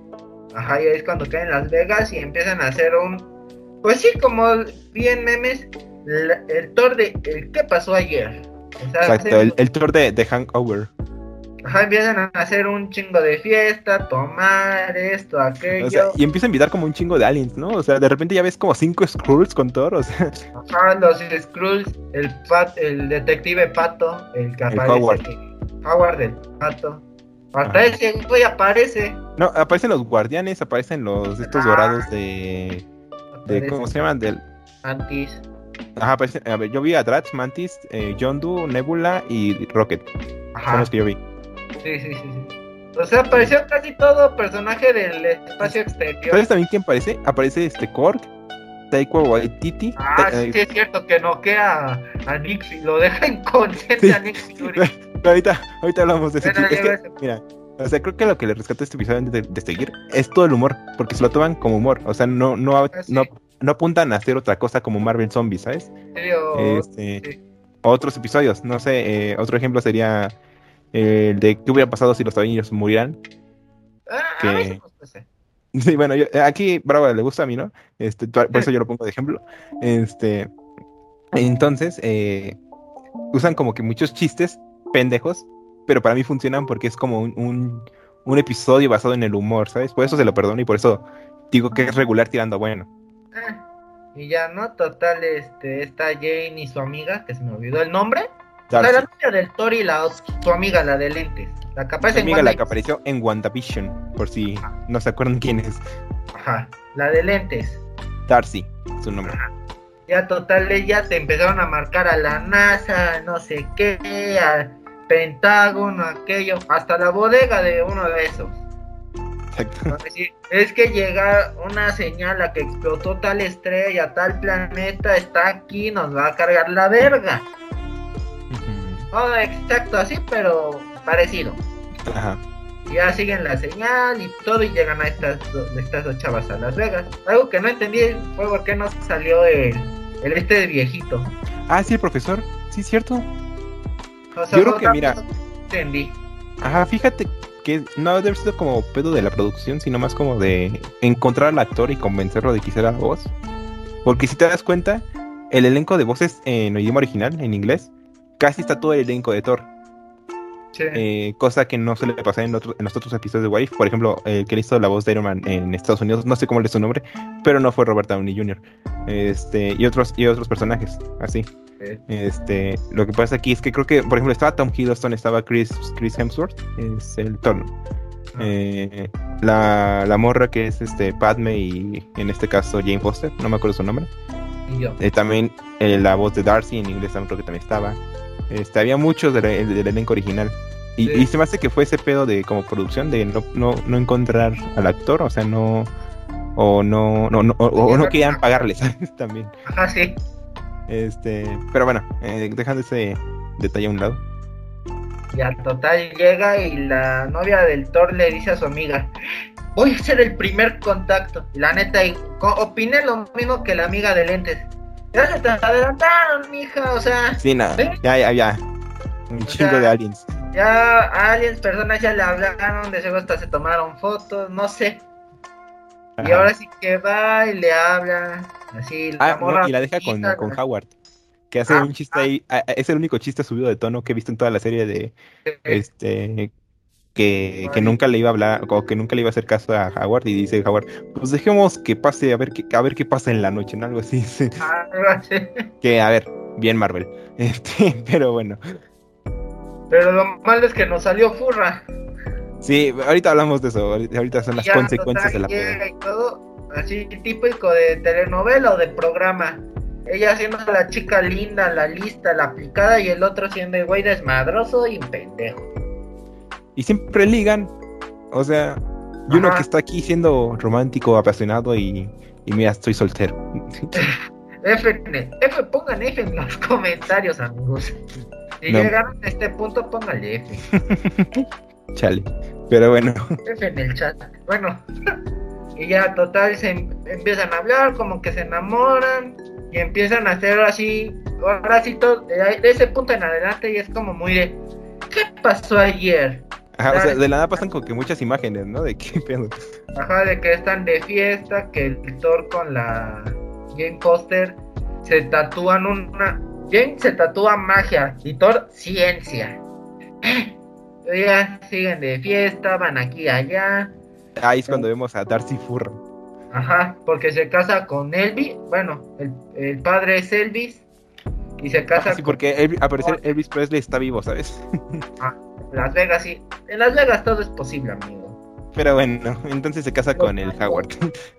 Ajá, y ahí es cuando caen en Las Vegas y empiezan a hacer un. Pues sí, como bien memes, la- el Thor de el ¿Qué pasó ayer? O sea, Exacto, hacen- el, el tour de, de Hangover. Ajá, empiezan a hacer un chingo de fiesta, tomar esto, aquello. O sea, y empieza a invitar como un chingo de aliens, ¿no? O sea, de repente ya ves como cinco Skrulls con sea, Ajá, los Skrulls, el pat, el detective Pato, el que El aparece. Howard. Howard el Pato. Hasta Ajá. ese güey aparece. no, aparecen los guardianes, aparecen los estos Ah. dorados de, de ¿cómo se llaman? Del, Mantis. ajá, aparecen, a ver, yo vi a Drax, Mantis, eh, Yondu, Nebula y Rocket, son Ajá. los que yo vi. Sí, sí, sí, sí. O sea, apareció casi todo personaje del espacio exterior. ¿Sabes también quién aparece? Aparece este Korg, Taika Waititi, Ah, Ta- sí, eh, sí, es cierto que noquea a, Fury, lo deja inconsciente Sí. a Fury. Ahorita, ahorita hablamos de ese Bueno. Es que, mira, o sea, creo que lo que le rescató este episodio antes de, de seguir es todo el humor, porque se lo toman como humor. O sea, no, no, Ah, sí. no, no apuntan a hacer otra cosa como Marvel Zombies, ¿sabes? En serio, Este, sí. Otros episodios, no sé, eh, otro ejemplo sería eh, el de qué hubiera pasado si los Avengers murieran. Ah, que- a mí sí me bueno, yo- aquí Bravo le gusta a mí, ¿no? Este, por por eso yo lo pongo de ejemplo. Este, entonces, eh, usan como que muchos chistes pendejos, pero para mí funcionan porque es como un, un, un episodio basado en el humor, ¿sabes? Por eso se lo perdono y por eso digo que es regular tirando a bueno. Ah, Y ya, ¿no? Total, este, está Jane y su amiga, que se me olvidó el nombre. La Darcy, novia del Thor y la, su amiga, la de lentes. La que aparece mi en amiga la One que apareció en WandaVision, por si no se acuerdan quién es. Ajá, la de lentes. Darcy, su nombre. Ya total, ya te empezaron a marcar a la NASA, no sé qué, al Pentágono, aquello, hasta la bodega de uno de esos. Exacto. Es que llega una señal a que explotó tal estrella, tal planeta, está aquí, nos va a cargar la verga. Oh, exacto, así, pero parecido. Ajá. Ya siguen la señal y todo y llegan a estas, do- estas dos chavas a Las Vegas. Algo que no entendí fue por qué no salió el, el este de viejito. Ah, sí, el profesor. Sí, cierto. O sea, Yo creo que, mira, entendí. Ajá, fíjate que no debe haber sido como pedo de la producción, sino más como de encontrar al actor y convencerlo de que hiciera la voz. Porque si te das cuenta, el elenco de voces en idioma original, en inglés, casi está todo el elenco de Thor. Sí. Eh, cosa que no suele pasar en, otro- en los otros episodios de Wife. Por ejemplo, el que hizo la voz de Iron Man en Estados Unidos, no sé cómo le es su nombre, pero no fue Robert Downey Jr. Este, y otros, y otros personajes, así. Sí. Este, lo que pasa aquí es que creo que, por ejemplo, estaba Tom Hiddleston, estaba Chris, Chris Hemsworth, es el Thor. ¿no? Ah. Eh, la, la morra que es este Padme y en este caso Jane Foster, no me acuerdo su nombre. Eh, también eh, la voz de Darcy en inglés también creo que también estaba. Este, había muchos del, el- del elenco original. Y, Sí. y se me hace que fue ese pedo de como producción de no, no, no encontrar al actor, o sea, no o no no, no o, o no querían pagarle, ¿sabes? También. Ajá, sí. Este, pero bueno, eh, dejando ese detalle a un lado. Ya total llega y la novia del Thor le dice a su amiga, voy a hacer el primer contacto. La neta, opiné lo mismo que la amiga de lentes. Ya se te adelantaron, mija, o sea, Sí, nada, ¿Eh? ya, ya, ya. Un O chingo sea, de aliens. ya aliens, personas ya le hablaron, de seguro hasta se tomaron fotos, no sé. Y ahora sí que va y le habla, así, la Ah, no, morra y la deja con, con ¿no? Howard. Que hace Ah, un chiste ahí. ah, ah, es el único chiste subido de tono que he visto en toda la serie de este que, que nunca le iba a hablar o que nunca le iba a hacer caso a Howard y dice Howard, pues dejemos que pase a ver qué a ver qué pasa en la noche, ¿no? Algo así. así. Que a ver, bien Marvel. Este, pero bueno. Pero lo malo es que nos salió furra. Sí, ahorita hablamos de eso. Ahorita son las Ya, consecuencias de la y todo, así típico de telenovela o de programa. Ella siendo la chica linda, la lista, la aplicada, y el otro siendo el güey desmadroso y pendejo. Y siempre ligan. O sea, y uno que está aquí siendo romántico, apasionado y, y mira, estoy soltero. F, F, pongan F en los comentarios, amigos. Si No. llegaron a este punto, pónganle F. Chale. Pero bueno. F en el chat. Bueno, y ya total se em- empiezan a hablar, como que se enamoran y empiezan a hacer así, ahora sí todo, de ese punto en adelante y es como muy de, ¿qué pasó ayer? Ajá, o sea, de la nada pasan como que muchas imágenes, ¿no? De qué pedo. Ajá, de que están de fiesta, que el Thor con la Jane Foster se tatúan una... Jane se tatúa magia y Thor ciencia. Ya siguen de fiesta, van aquí y allá. Ahí es cuando vemos a Darcy Furro. Ajá, porque se casa con Elvis. Bueno, el, el padre es Elvis. Y se casa Ah, sí, porque Elvis, parecer Elvis Presley está vivo, ¿sabes? con Las Vegas, sí. En Las Vegas todo es posible, amigo. Pero bueno, entonces se casa con el Howard.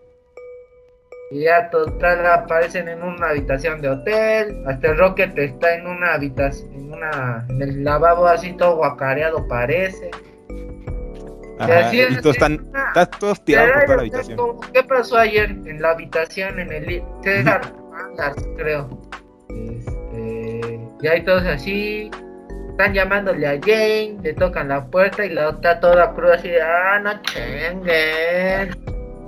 Y ya total aparecen en una habitación de hotel. Hasta el Rocket está en una habitación, en una, en el lavabo así todo guacareado parece. Ajá, y todos están, ah, están todos tirados por toda la habitación. ¿Cómo- ¿Qué pasó ayer en la habitación en el César creo? Este, y ahí todos así. Están llamándole a Jane, le tocan la puerta y la otra toda cruda así de, ah, no chinguen.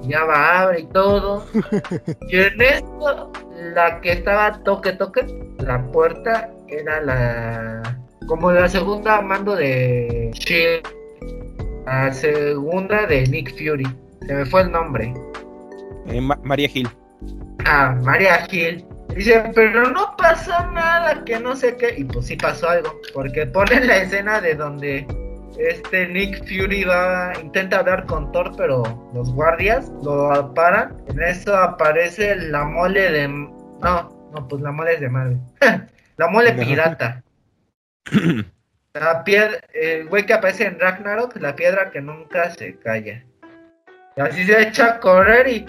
Ya va, abre y todo. Y en esto, la que estaba toque toque, la puerta era la como la segunda mando de Shield. La segunda de Nick Fury. Se me fue el nombre. Eh, Ma- María Gil. Ah, María Hill. Dice, pero no pasó nada, que no sé qué. Y pues sí pasó algo. Porque ponen la escena de donde este Nick Fury va, intenta hablar con Thor, pero los guardias lo paran. En eso aparece la mole de... No, no, pues la mole es de Marvel. la mole pirata. La piedra, el güey que aparece en Ragnarok, la piedra que nunca se calla. Y así se echa a correr y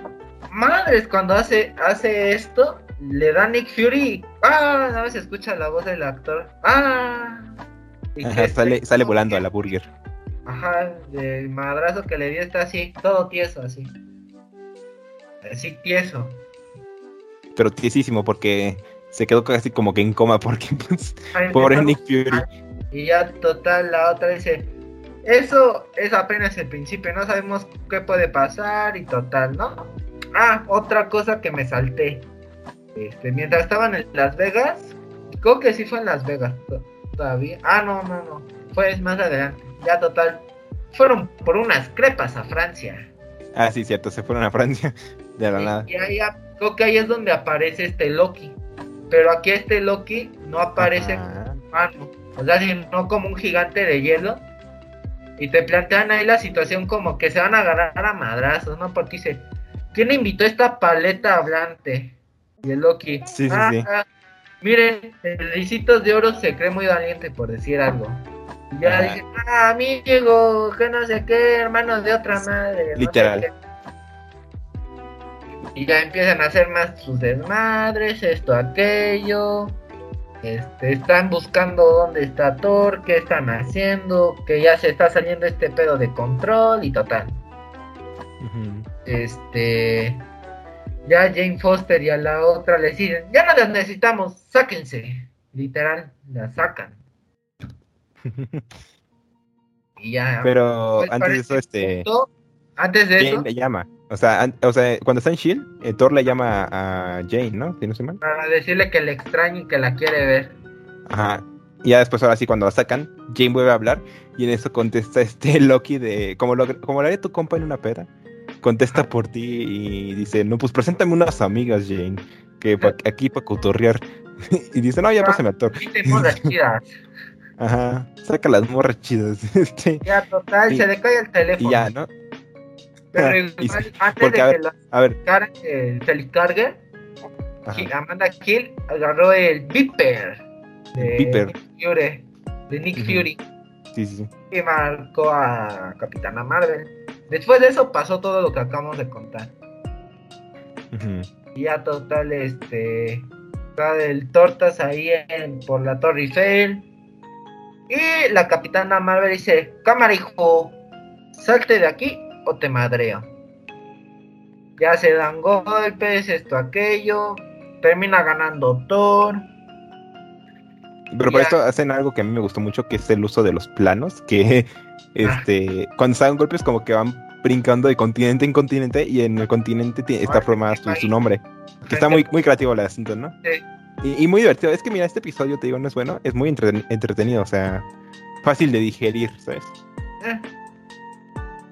madres, cuando hace, hace esto, le da Nick Fury ¡ah! Nada más se escucha la voz del actor. ¡ah! Y Ajá, que sale, este- sale volando a la burger. Ajá, del madrazo que le dio está así, todo tieso así. Así tieso. Pero tiesísimo porque se quedó casi como que en coma porque pues, Ay, pobre no, Nick Fury. Y ya total la otra dice, eso es apenas el principio, no sabemos qué puede pasar y total, ¿no? Ah, otra cosa que me salté. Este, mientras estaban en Las Vegas, creo que sí fue en Las Vegas to- todavía. Ah, no, no, no, fue más adelante. Ya total, fueron por unas crepas a Francia. Ah, sí, cierto, se fueron a Francia de la nada. Y ahí, creo que ahí es donde aparece este Loki. Pero aquí este Loki no aparece Ajá. humano, o sea, sino como un gigante de hielo. Y te plantean ahí la situación como que se van a agarrar a madrazos, ¿no? Porque dice, ¿quién invitó esta paleta hablante? Y el Loki. Sí, sí, "Ah, sí. ah, miren, el Ricitos de Oro se cree muy valiente por decir algo. Y ya dice, ah, amigo, que no sé qué, hermano de otra madre. no sé Literal. qué". Y ya empiezan a hacer más sus desmadres, esto, aquello. Este, están buscando dónde está Thor, qué están haciendo, que ya se está saliendo este pedo de control y total. Este, ya Jane Foster y a la otra le dicen, ya no las necesitamos, sáquense. Literal, la sacan. Y ya. Pero pues, antes de eso, este, punto, antes de eso, Jane le llama. O sea, an- o sea, cuando está en Shield, eh, Thor le llama a Jane, ¿no? Si no estoy mal. para decirle que le extraña y que la quiere ver. Ajá. Y ya después, ahora sí, cuando la sacan, Jane vuelve a hablar y en eso contesta este Loki de, como lo, como lo haría tu compa en una peda, contesta por ti y dice, no, pues preséntame unas amigas, Jane, que pa- aquí para cotorrear. y dice, no, ya pásame a Thor. Ajá, saca las morras chidas. Este, Ya, total, Y- se le cae el teléfono. y ya, ¿no? Pero igual, y antes porque, de a que ver, lo A ver, eh, se le cargue, ajá, Ki- Amanda Kill agarró el Viper de Viper. Nick Fury. De Nick. Fury. sí, sí, sí. Y marcó a Capitana Marvel. Después de eso pasó todo lo que acabamos de contar. Y ya total, este. Está el Tortas ahí en- por la Torre Eiffel. Y la Capitana Marvel dice: Cámara, hijo, salte de aquí o te madreo. Ya se dan golpes, esto, aquello. Termina ganando Thor. Pero por esto hacen algo que a mí me gustó mucho, que es el uso de los planos, que este, cuando dan golpes como que van brincando de continente en continente y en el continente ti- está Ah, formada su, nombre. Que está muy, muy creativo el asunto, ¿no? Sí. Y, y muy divertido. Es que mira, este episodio, te digo, no es bueno, es muy entreten- entretenido, o sea, fácil de digerir, ¿sabes? Eh.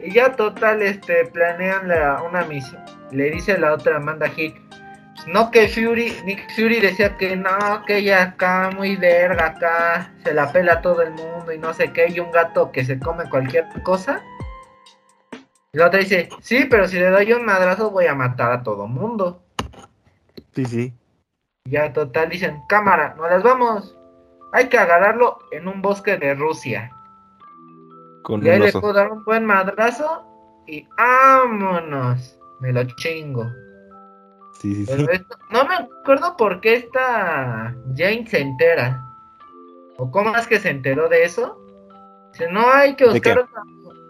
Y ya total, este, planean la, una misión. Le dice la otra Amanda Hick. No que Fury, Nick Fury decía que no, que ella acá muy verga, acá se la pela a todo el mundo y no sé qué, y un gato que se come cualquier cosa. Y la otra dice, sí, pero si le doy un madrazo voy a matar a todo mundo. Sí, sí. Ya total dicen, cámara, no las vamos. Hay que agarrarlo en un bosque de Rusia. Con Y ahí le puedo dar un buen madrazo y vámonos. Me lo chingo. Sí, sí, sí. Pero esto- no me acuerdo por qué esta Jane se entera. ¿O cómo es que se enteró de eso? Dice, no hay que ¿De buscar otra-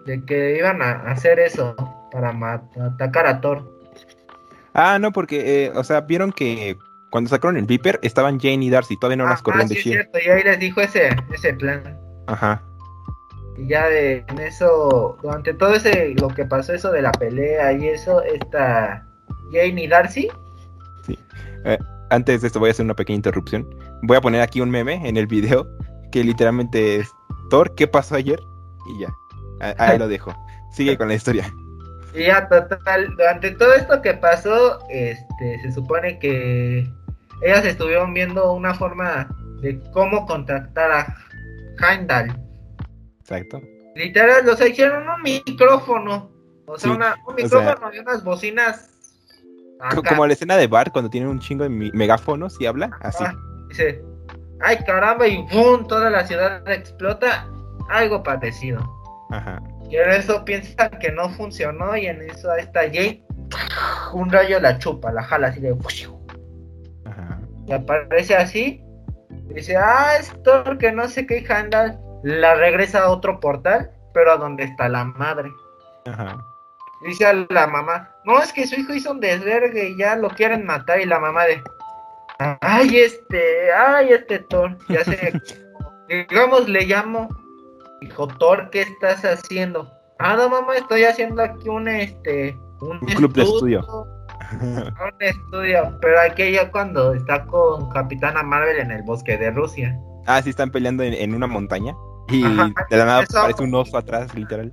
de que iban a hacer eso para atacar a Thor. Ah, no, porque, eh, o sea, vieron que cuando sacaron el Viper estaban Jane y Darcy, todavía no las Ah, corrían de sí, es Shield. cierto, y ahí les dijo ese, ese plan. Ajá. Y ya de, en eso, durante todo ese, lo que pasó, eso de la pelea y eso, esta Jane y Darcy, Antes de esto voy a hacer una pequeña interrupción. Voy a poner aquí un meme en el video que literalmente es Thor, ¿qué pasó ayer? Y ya. Ahí lo dejo. Sigue con la historia. Y ya, total, durante todo esto que pasó, este, se supone que ellas estuvieron viendo una forma de cómo contactar a Heimdall. Exacto. Literal, sea, hicieron un micrófono. O sea, Sí, una- un o sea- micrófono y unas bocinas. Acá. Como la escena de Bart cuando tiene un chingo de megáfonos y habla, así. Ah, dice, ay caramba, y ¡pum! Toda la ciudad explota. Algo parecido. Ajá. Y en eso piensan que no funcionó y en eso está Jane. Un rayo la chupa, la jala así de... Ajá. Y aparece así. y Dice, ah, es Thor que no sé qué handle. La regresa a otro portal, pero a donde está la madre. Ajá. Dice a la mamá, no, es que su hijo hizo un desvergue y ya lo quieren matar. Y la mamá de, ay, este, ay, este Thor. Ya sé, digamos, le llamo, dijo Thor, ¿qué estás haciendo? Ah, no, mamá, estoy haciendo aquí un, este, un, Un club de estudio. un estudio, pero aquí ya cuando está con Capitana Marvel en el bosque de Rusia. ah, sí, están peleando en, en una montaña. Y Ajá, de la nada eso- aparece un oso atrás, literal.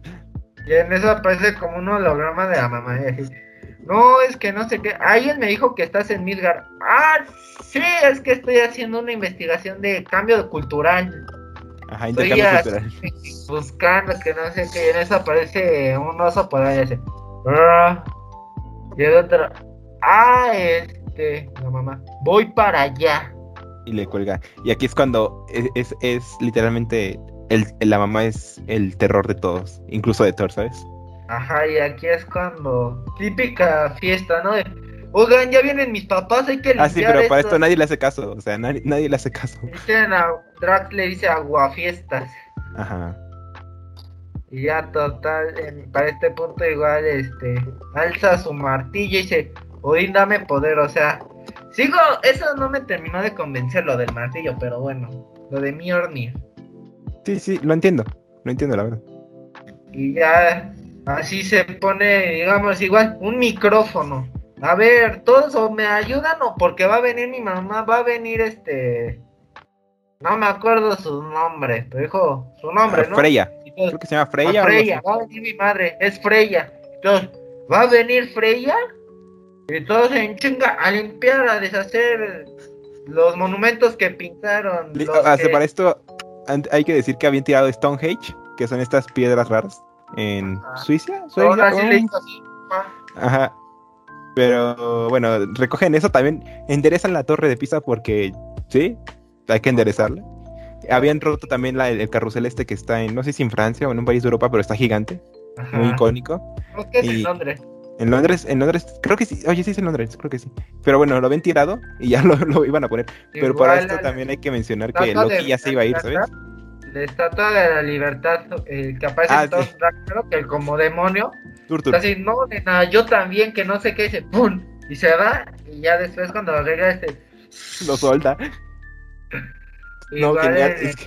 Y en eso aparece como un holograma de la mamá. y así, No, es que no sé qué. Alguien me dijo que estás en Midgard. Ah, sí, es que estoy haciendo una investigación de cambio cultural. Ajá, Estoy intercambio así, cultural. buscando que no sé qué. Y en eso aparece un oso por ahí. Así. "Ah". Y el otro. Ah, este. La mamá. Voy para allá. Y le cuelga. Y aquí es cuando es, es, es literalmente el, la mamá es el terror de todos, incluso de Thor, ¿sabes? Ajá, y aquí es cuando. Típica fiesta, ¿no? Oigan, ya vienen mis papás, hay que limpiar Ah, sí, pero para esto". esto nadie le hace caso. O sea, nadie, nadie le hace caso. Dicen a Drax le dice aguafiestas. Ajá. Y ya total, en- para este punto igual, este, alza su martillo y dice, Odín dame poder, o sea, sigo, eso no me terminó de convencer lo del martillo, pero bueno, lo de Mjolnir. Sí, sí, lo entiendo. Lo entiendo, la verdad. Y ya, así se pone, digamos, igual, un micrófono. A ver, todos o me ayudan o porque va a venir mi mamá, va a venir este... No me acuerdo su nombre, pero dijo su nombre, Ah, ¿no? Freya. Creo que se llama Freya. o Freya, va a venir mi madre, es Freya. Entonces, ¿va a venir Freya? Y todos en chinga a limpiar, a deshacer los monumentos que pintaron. Los ah, que- Para esto hay que decir que habían tirado Stonehenge, que son estas piedras raras, en Ah. Suiza. Pa. Ajá. Pero bueno, recogen eso también, enderezan la torre de Pisa porque, sí, hay que enderezarla. Habían roto también la- el carrusel este que está en, no sé si en Francia o en un país de Europa, pero está gigante, Ajá. muy icónico. Que es en y- Londres. En Londres, en Londres, creo que sí, oye, sí es en Londres, creo que sí. Pero bueno, lo habían tirado y ya lo, lo iban a poner. Pero para esto también hay que mencionar que Loki de ya se iba a ir, ¿sabes? La estatua de la libertad, el que aparece Ah, en sí. Ragnarok, que como demonio, está así, no, nena, yo también, que no sé qué, dice, ¡pum! Y se va, y ya después cuando arregla este... Lo solta. No, igual genial. en- Es que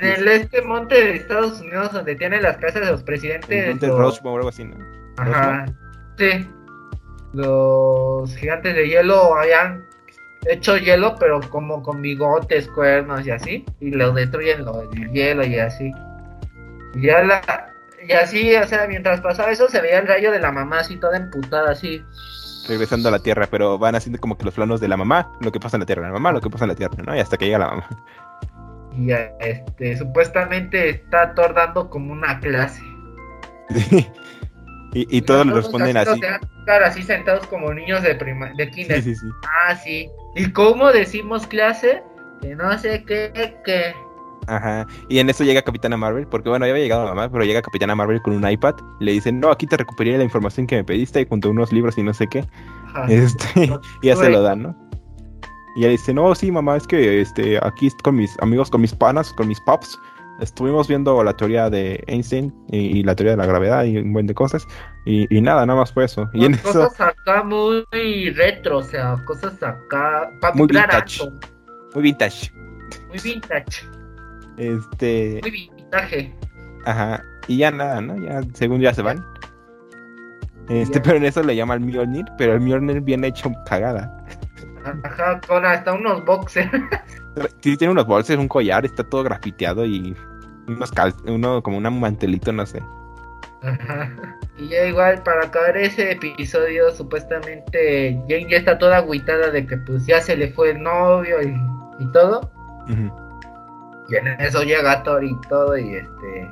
En el este monte de Estados Unidos donde tienen las casas de los presidentes. Monte los- Rushmore o algo así, ¿no? Ajá. Sí. Los gigantes de hielo habían hecho hielo, pero como con bigotes, cuernos y así. Y lo destruyen lo, el hielo y así. Y ya la. Y así, o sea, mientras pasaba eso, se veía el rayo de la mamá así toda emputada, así. regresando a la Tierra, pero van haciendo como que los planos de la mamá, lo que pasa en la Tierra, la mamá, lo que pasa en la Tierra, ¿no? Y hasta que llega la mamá. Y este, supuestamente está Thor dando como una clase. y, y todos le responden así. cara, así sentados como niños de prima, de kinder. Sí, sí, sí. Ah, sí. ¿Y cómo decimos clase? Que no sé qué, que. Ajá. Y en eso llega Capitana Marvel, porque bueno, ya había llegado la mamá, pero llega Capitana Marvel con un iPad. Y le dicen, no, aquí te recuperé la información que me pediste junto a unos libros y no sé qué. Ajá. Este, No, y ya se lo dan, ¿no? Y ella dice, no, sí, mamá, es que este, aquí con mis amigos, con mis panas, con mis pops, estuvimos viendo la teoría de Einstein y, y la teoría de la gravedad y un buen de cosas. Y, y nada, nada más fue eso. Y en eso, cosas acá muy retro, o sea, cosas acá. Para Muy vintage. alto, muy vintage. muy vintage, Este, muy vintage. ajá. Y ya nada, ¿no? Ya, según ya se van. Este, Ya. pero en eso le llama al Mjolnir, pero el Mjolnir viene hecho cagada. Ajá, con hasta unos boxers. Sí, tiene unos bolsos, un collar, está todo grafiteado y unos cal uno como un mantelito, no sé. Ajá. Y ya igual, para acabar ese episodio, supuestamente Jane ya está toda agüitada de que pues ya se le fue el novio y, y todo. Y en eso llega Thor y todo y este...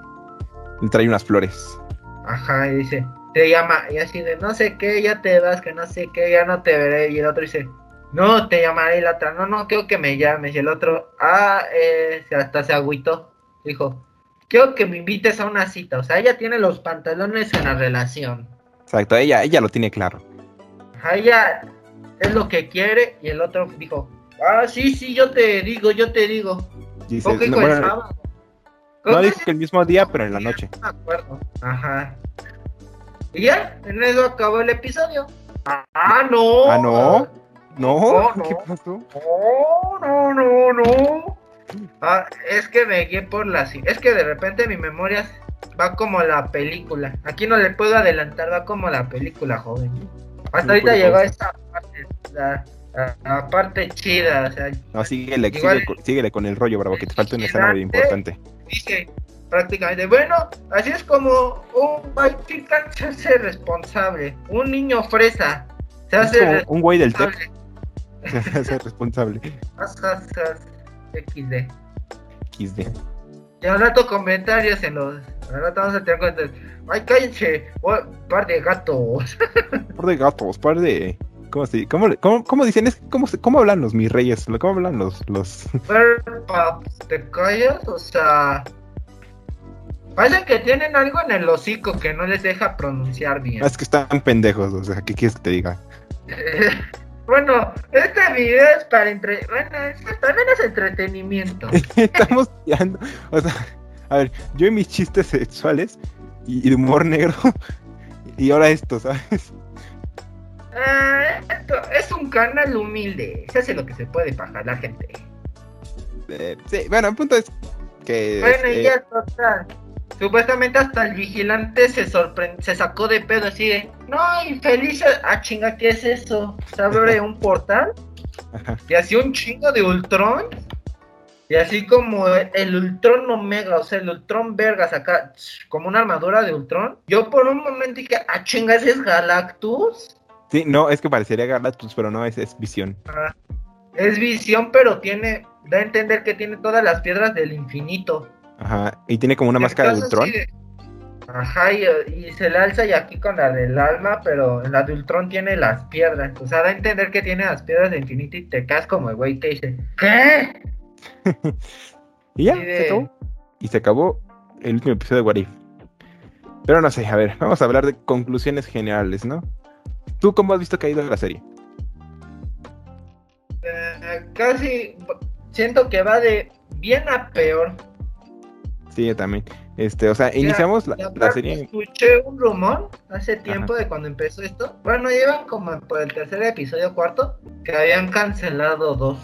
Le trae unas flores. Ajá, y dice, te llama, y así de, no sé qué, ya te vas, que no sé qué, ya no te veré. Y el otro dice, no, te llamaré. Y la otra, no, no, quiero que me llames. Y el otro, ah, eh, se- hasta se agüitó. Dijo, quiero que me invites a una cita. O sea, ella tiene los pantalones en la relación. Exacto, ella, ella lo tiene claro. Ajá, ella es lo que quiere. Y el otro dijo, ah, sí, sí, yo te digo, yo te digo. Dice, ¿Cómo que no, dijo el bueno, sábado? no ¿Cómo dijo que que el mismo día, pero en la noche. No me acuerdo. Ajá. Y ya, en eso acabó el episodio. Ah, no. Ah, no. No, No, no. ¿qué pasó? No, no, no, no. Ah, es que me guié por la... ci- Es que de repente mi memoria va como la película. Aquí no le puedo adelantar, va como la película, joven. Hasta No ahorita llegó esta parte, la, la- la parte chida, o sea, No, síguele, Igual- síguele, con- síguele con el rollo, bravo, que te falta una escena muy importante. dice prácticamente, bueno, así es como un white se hace responsable, un niño fresa se hace como un güey del TEC responsable. se hace responsable. XD. XD. Y al rato comentarios en los. Al rato vamos a tener cuentas. Ay, cállense, oh, par de gatos. Par de gatos, par de. ¿Cómo, se, cómo, cómo, cómo dicen? Es, ¿cómo, ¿Cómo hablan los mis reyes? ¿Cómo hablan los, los... ¿te callas? O sea. Parece que tienen algo en el hocico que no les deja pronunciar bien. Es que están pendejos, o sea, ¿qué quieres que te diga? bueno, este video es para entre... Bueno, es que también es entretenimiento. Estamos tirando. O sea, a ver, yo y mis chistes sexuales y, y de humor negro. Y ahora esto, ¿sabes? Ah, esto es un canal humilde. Se hace lo que se puede para jalar gente. Eh, sí, bueno, el punto es que. Bueno, y ya total. Supuestamente hasta el vigilante se sorprendió, se sacó de pedo así de, no, infeliz, ah chinga, ¿qué es eso? Se abre un portal y así un chingo de Ultron y así como el Ultron Omega, o sea, el Ultron Vergas acá, como una armadura de Ultron. Yo por un momento dije, ah chinga, ¿ese es Galactus? Sí, no, es que parecería Galactus, pero no, es, es visión. Ah, es visión, pero tiene, da a entender que tiene todas las piedras del infinito. Ajá. Y tiene como una Y máscara de Ultron. de- Ajá, y, y se le alza y aquí con la del alma, pero la de Ultron tiene las piedras. O sea, da a entender que tiene las piedras de infinito y te quedas como el güey que dice, ¿qué? Y ya, Sí, se acabó. Y se acabó el último episodio de What If. Pero no sé, a ver, vamos a hablar de conclusiones generales, ¿no? ¿Tú cómo has visto que ha ido la serie? Eh, casi siento que va de bien a peor. Sí, yo también. Este, o sea, iniciamos la, la serie. Escuché un rumor hace tiempo de cuando empezó esto. Bueno, llevan como por el tercer episodio, cuarto, que habían cancelado dos.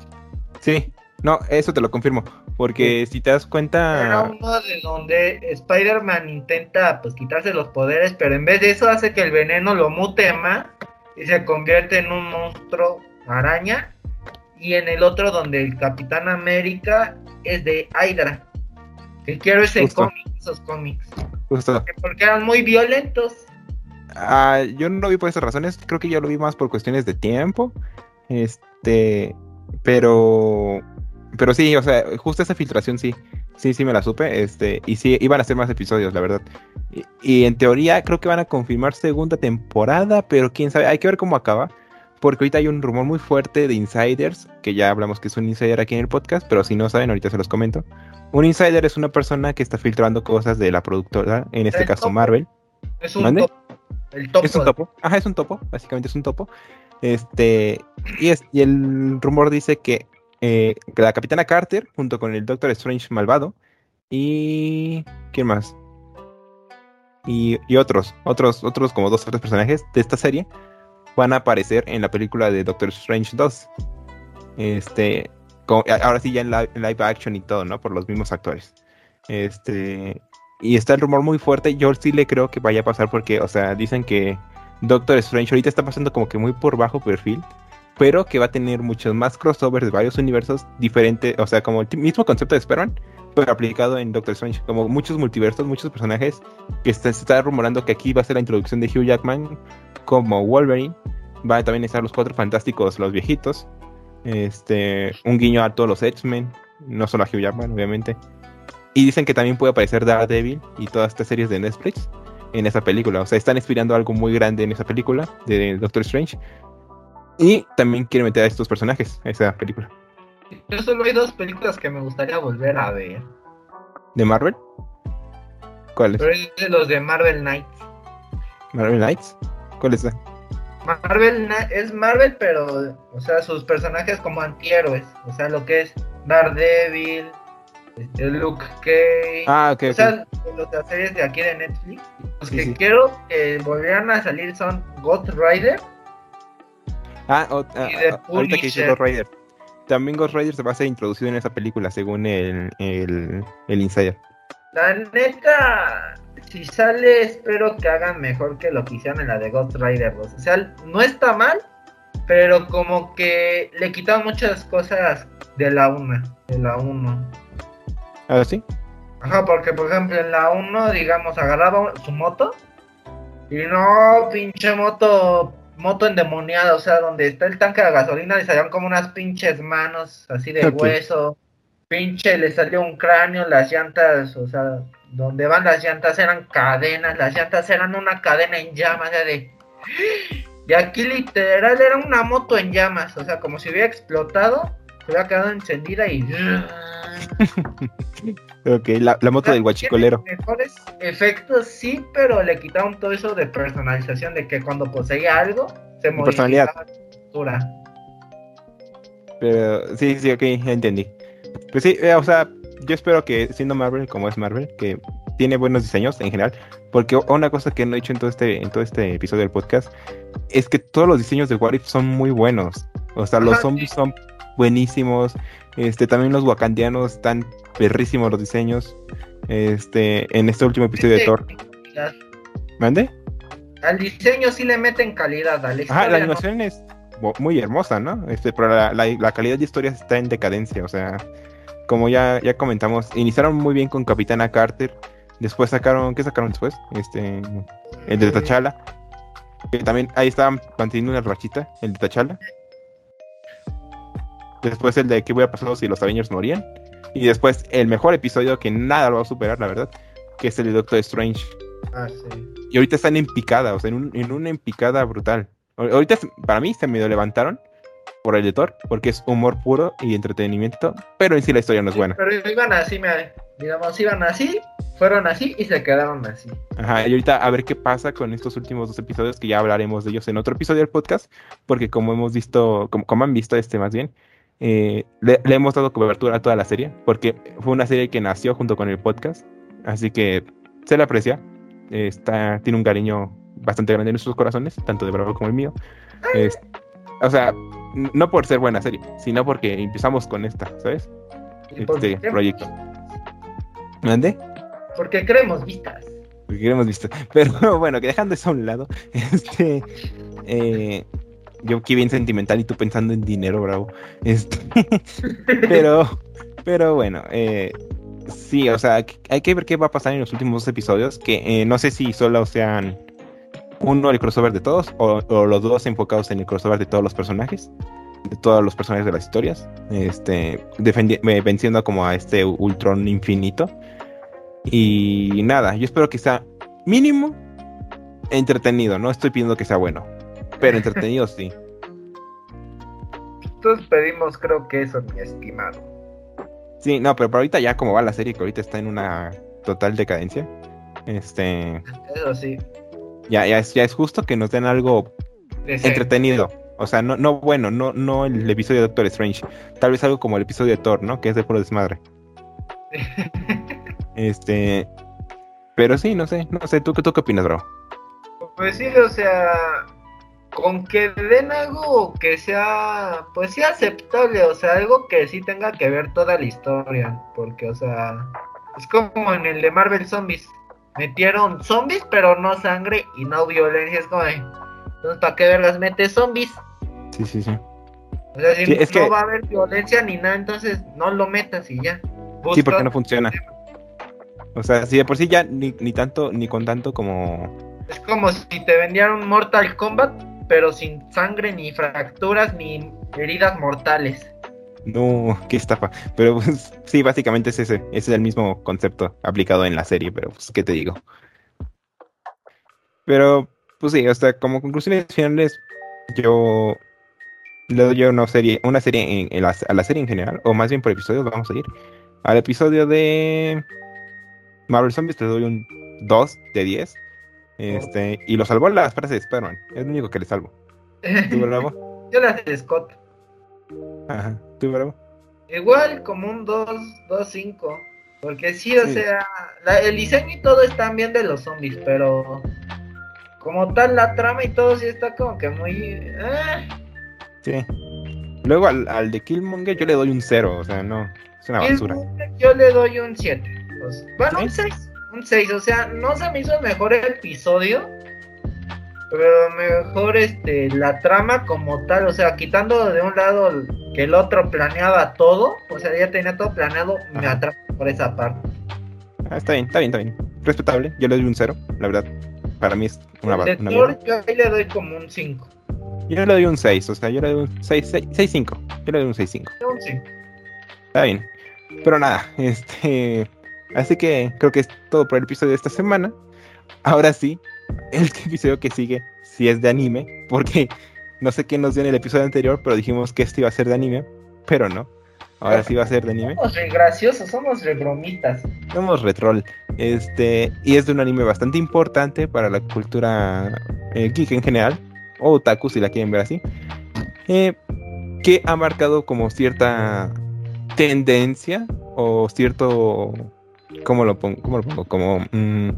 Sí, no, eso te lo confirmo. Porque si te das Era cuenta. uno de donde Spider-Man intenta pues quitarse los poderes, pero en vez de eso hace que el veneno lo mute más y se convierte en un monstruo araña. Y en el otro donde el Capitán América es de Hydra. Que quiero ese cómic, esos cómics. Justo. Porque eran muy violentos. Ah, yo no lo vi por esas razones, creo que yo lo vi más por cuestiones de tiempo. Este, pero pero sí, o sea, justo esa filtración sí, sí, sí me la supe, este, y sí, iban a hacer más episodios, la verdad. Y, y en teoría creo que van a confirmar segunda temporada, pero quién sabe, hay que ver cómo acaba, porque ahorita hay un rumor muy fuerte de insiders, que ya hablamos que es un insider aquí en el podcast, pero si no saben, ahorita se los comento. Un insider es una persona que está filtrando cosas de la productora, en este El caso topo. Marvel. Es un topo. El topo. Es un topo. Ajá, es un topo. Básicamente es un topo. Este. Y, es, y el rumor dice que, eh, que la Capitana Carter, junto con el Doctor Strange malvado, y. ¿Quién más? Y, y otros, otros, otros como dos o tres personajes de esta serie van a aparecer en la película de Doctor Strange 2. Este. ahora sí, ya en, li- en live action y todo, ¿no? Por los mismos actores. Este. Y está el rumor muy fuerte. Yo sí le creo que vaya a pasar porque, o sea, dicen que Doctor Strange ahorita está pasando como que muy por bajo perfil, pero que va a tener muchos más crossovers de varios universos diferentes, o sea, como el mismo concepto de Spider-Man, pero aplicado en Doctor Strange, como muchos multiversos, muchos personajes, que está- se está rumorando que aquí va a ser la introducción de Hugh Jackman como Wolverine, va a también estar los cuatro fantásticos, los viejitos, este, un guiño a todos los X-Men, no solo a Hugh Jackman, obviamente. Y dicen que también puede aparecer Daredevil y todas estas series de Netflix en esa película. O sea, están inspirando algo muy grande en esa película de Doctor Strange. Y también quieren meter a estos personajes a esa película. Yo solo hay dos películas que me gustaría volver a ver. ¿De Marvel? ¿Cuáles? De los de Marvel Knights. ¿Marvel Knights? ¿Cuáles? Marvel Kni- es Marvel, pero, o sea, sus personajes como antihéroes. O sea, lo que es Daredevil, este, Luke Cage. Ah, ok. o sea, los de las series de aquí de Netflix. Los Sí, que sí. quiero que volvieran a salir son Ghost Rider. Ah, o- ah, y de ah, ahorita que Punisher. Ghost Rider. También Ghost Rider se va a ser introducido en esa película, según el, el, el Insider. La neta, si sale, espero que hagan mejor que lo que hicieron en la de Ghost Rider 2. O sea, no está mal, pero como que le quitaron muchas cosas de la 1. De la 1. ¿Ah, sí? Ajá, porque por ejemplo en la 1, digamos, agarraba su moto y no, pinche moto, moto endemoniada, o sea, donde está el tanque de gasolina le salían como unas pinches manos así de hueso, pinche le salió un cráneo, las llantas, o sea, donde van las llantas eran cadenas, las llantas eran una cadena en llamas, o sea, de... Y aquí literal era una moto en llamas, o sea, como si hubiera explotado, se hubiera quedado encendida y... Ok, la, la moto del guachicolero. Mejores efectos, sí, pero le quitaron todo eso de personalización, de que cuando poseía algo, se personalidad. la. Pero sí, sí, ok, ya entendí. Pues sí, eh, o sea, yo espero que siendo Marvel como es Marvel, que tiene buenos diseños en general, porque una cosa que no he dicho en todo este, en todo este episodio del podcast es que todos los diseños de What If son muy buenos. O sea, los zombies son buenísimos. Este, también los wakandianos están perrísimos los diseños. Este, en este último episodio de Sí, Thor. ¿Mande? Al diseño sí le meten calidad, al Ajá, la no. animación es muy hermosa, ¿no? Este, pero la, la- la calidad de historia está en decadencia, o sea, como ya, ya comentamos, iniciaron muy bien con Capitana Carter, después sacaron, ¿qué sacaron después? Este, el de Mm. T'Challa, que también ahí estaban manteniendo una rachita, el de T'Challa. Después el de qué hubiera pasado si los Avengers morían. Y después el mejor episodio que nada lo va a superar, la verdad, que es el de Doctor Strange. Ah, sí. Y ahorita están en picada, o sea, en, un- en una empicada brutal. Ahor- Ahorita, para mí, se medio levantaron por el de Thor, porque es humor puro y entretenimiento, pero en sí la historia no es buena. Pero iban así, me, digamos, iban así, fueron así y se quedaron así. Ajá, y ahorita a ver qué pasa con estos últimos dos episodios, que ya hablaremos de ellos en otro episodio del podcast, porque como hemos visto, como, como han visto este más bien, eh, le, le hemos dado cobertura a toda la serie, porque fue una serie que nació junto con el podcast, así que se le aprecia, eh, está, tiene un cariño bastante grande en nuestros corazones, tanto de Bravo como el mío. Es- o sea, no por ser buena serie, sino porque empezamos con esta, ¿sabes? Este queremos- proyecto. ¿Mande? Porque queremos vistas. Porque que hemos visto. Pero bueno, que dejando eso a un lado, este. eh, yo aquí bien sentimental y tú pensando en dinero, bravo. Este, pero, pero bueno, eh, Sí, o sea, hay que ver qué va a pasar en los últimos dos episodios, que eh, no sé si solo sean uno el crossover de todos o, o los dos enfocados en el crossover de todos los personajes, de todos los personajes de las historias, este, eh, venciendo como a este Ultron infinito. Y nada, yo espero que sea mínimo entretenido, no estoy pidiendo que sea bueno, pero entretenido sí. Todos pedimos, creo que eso, mi estimado. Sí, no, pero ahorita ya como va la serie, que ahorita está en una total decadencia, este, Eso sí. ya, ya, es, ya es justo que nos den algo Decente. entretenido. O sea, no, no bueno, no, no el episodio de Doctor Strange. Tal vez algo como el episodio de Thor, ¿no? Que es de puro desmadre. Este. Pero sí, no sé, no sé, ¿tú, tú qué opinas, bro? Pues sí, o sea, con que den algo que sea, pues sí aceptable, o sea, algo que sí tenga que ver toda la historia, porque, o sea, es como en el de Marvel Zombies, metieron zombies, pero no sangre y no violencia, es como, de, entonces, ¿para qué verlas metes zombies? Sí, sí, sí. O sea, si Sí, es no que- va a haber violencia ni nada, entonces no lo metas y ya. Sí, porque no funciona. O sea, si de por sí ya ni, ni tanto, ni con tanto como. Es como si te vendieran un Mortal Kombat, pero sin sangre, ni fracturas, ni heridas mortales. No, qué estafa. Pero pues, sí, básicamente es ese. Ese es el mismo concepto aplicado en la serie, pero pues, ¿qué te digo? Pero, pues sí, o sea, como conclusiones finales, yo le doy una serie, una serie en, la, a la serie en general, o más bien por episodios, vamos a ir. Al episodio de Marvel Zombies te doy un 2 de 10. Este, y lo salvó las frases de Spider-Man. Es lo único que le salvo. ¿Tú, Bravo? Yo las de Scott. Ajá. ¿Tú, Bravo? Igual como un 2, 2, 5. Porque sí, o Sí. sea, la- el diseño y todo están bien de los zombies, pero como tal la trama y todo sí está como que muy... eh, Sí. Luego al, al de Killmonger yo le doy un 0, o sea, no, es una basura. Yo le doy un 7. bueno, ¿Sí? un 6. Un 6, o sea, no se me hizo el mejor episodio. Pero mejor este la trama como tal, o sea, quitando de un lado que el otro planeaba todo, o sea, ya tenía todo planeado, me Ajá. atrapa por esa parte. Ah, está bien, está bien, está bien. Respetable, yo le doy un 0, la verdad. Para mí es una, ba- de una Thor, mierda. yo ahí le doy como un 5. Yo le doy un 6, o sea, yo le doy un 6, 6, 6 5. Yo le doy un 6 5. Un 5. Está bien. Pero nada, este. Así que creo que es todo por el episodio de esta semana. Ahora sí, el episodio que sigue sí es de anime, porque no sé qué nos dio en el episodio anterior, pero dijimos que este iba a ser de anime, pero no. Ahora sí va a ser de anime. Somos re graciosos, somos re bromitas. Somos retrol. Este, y es de un anime bastante importante para la cultura eh, geek en general, o otaku si la quieren ver así, eh, que ha marcado como cierta tendencia o cierto, ¿cómo lo pongo? ¿Cómo lo pongo? Como, mm,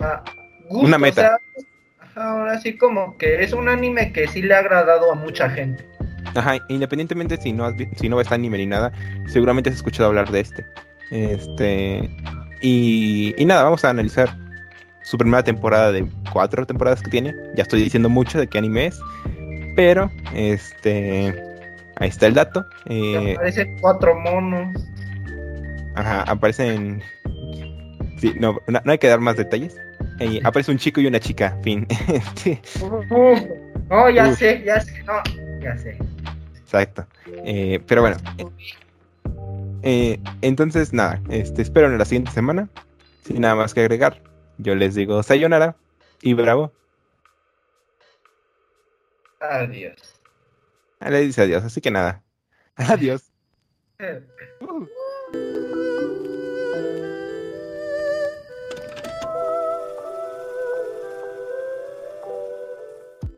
Ah, gusto, Una meta. o sea, ajá, ahora sí como que es un anime que sí le ha agradado a mucha gente. ajá, independientemente si no, has si no ves anime ni nada, seguramente has escuchado hablar de este. Este, y, y nada, vamos a analizar su primera temporada de cuatro temporadas que tiene. Ya estoy diciendo mucho de qué anime es, pero este, ahí está el dato. Eh, aparecen cuatro monos. Ajá, aparecen. Sí, no, no, no hay que dar más detalles. Eh, aparece un chico y una chica, fin. Este, Uf, no, ya Uf. sé, ya sé, no, ya sé. Exacto. Eh, pero bueno, eh, entonces nada, este, espero en la siguiente semana. Sin nada más que agregar, yo les digo sayonara y bravo. Adiós. Le dice adiós, así que nada. Adiós. Uh.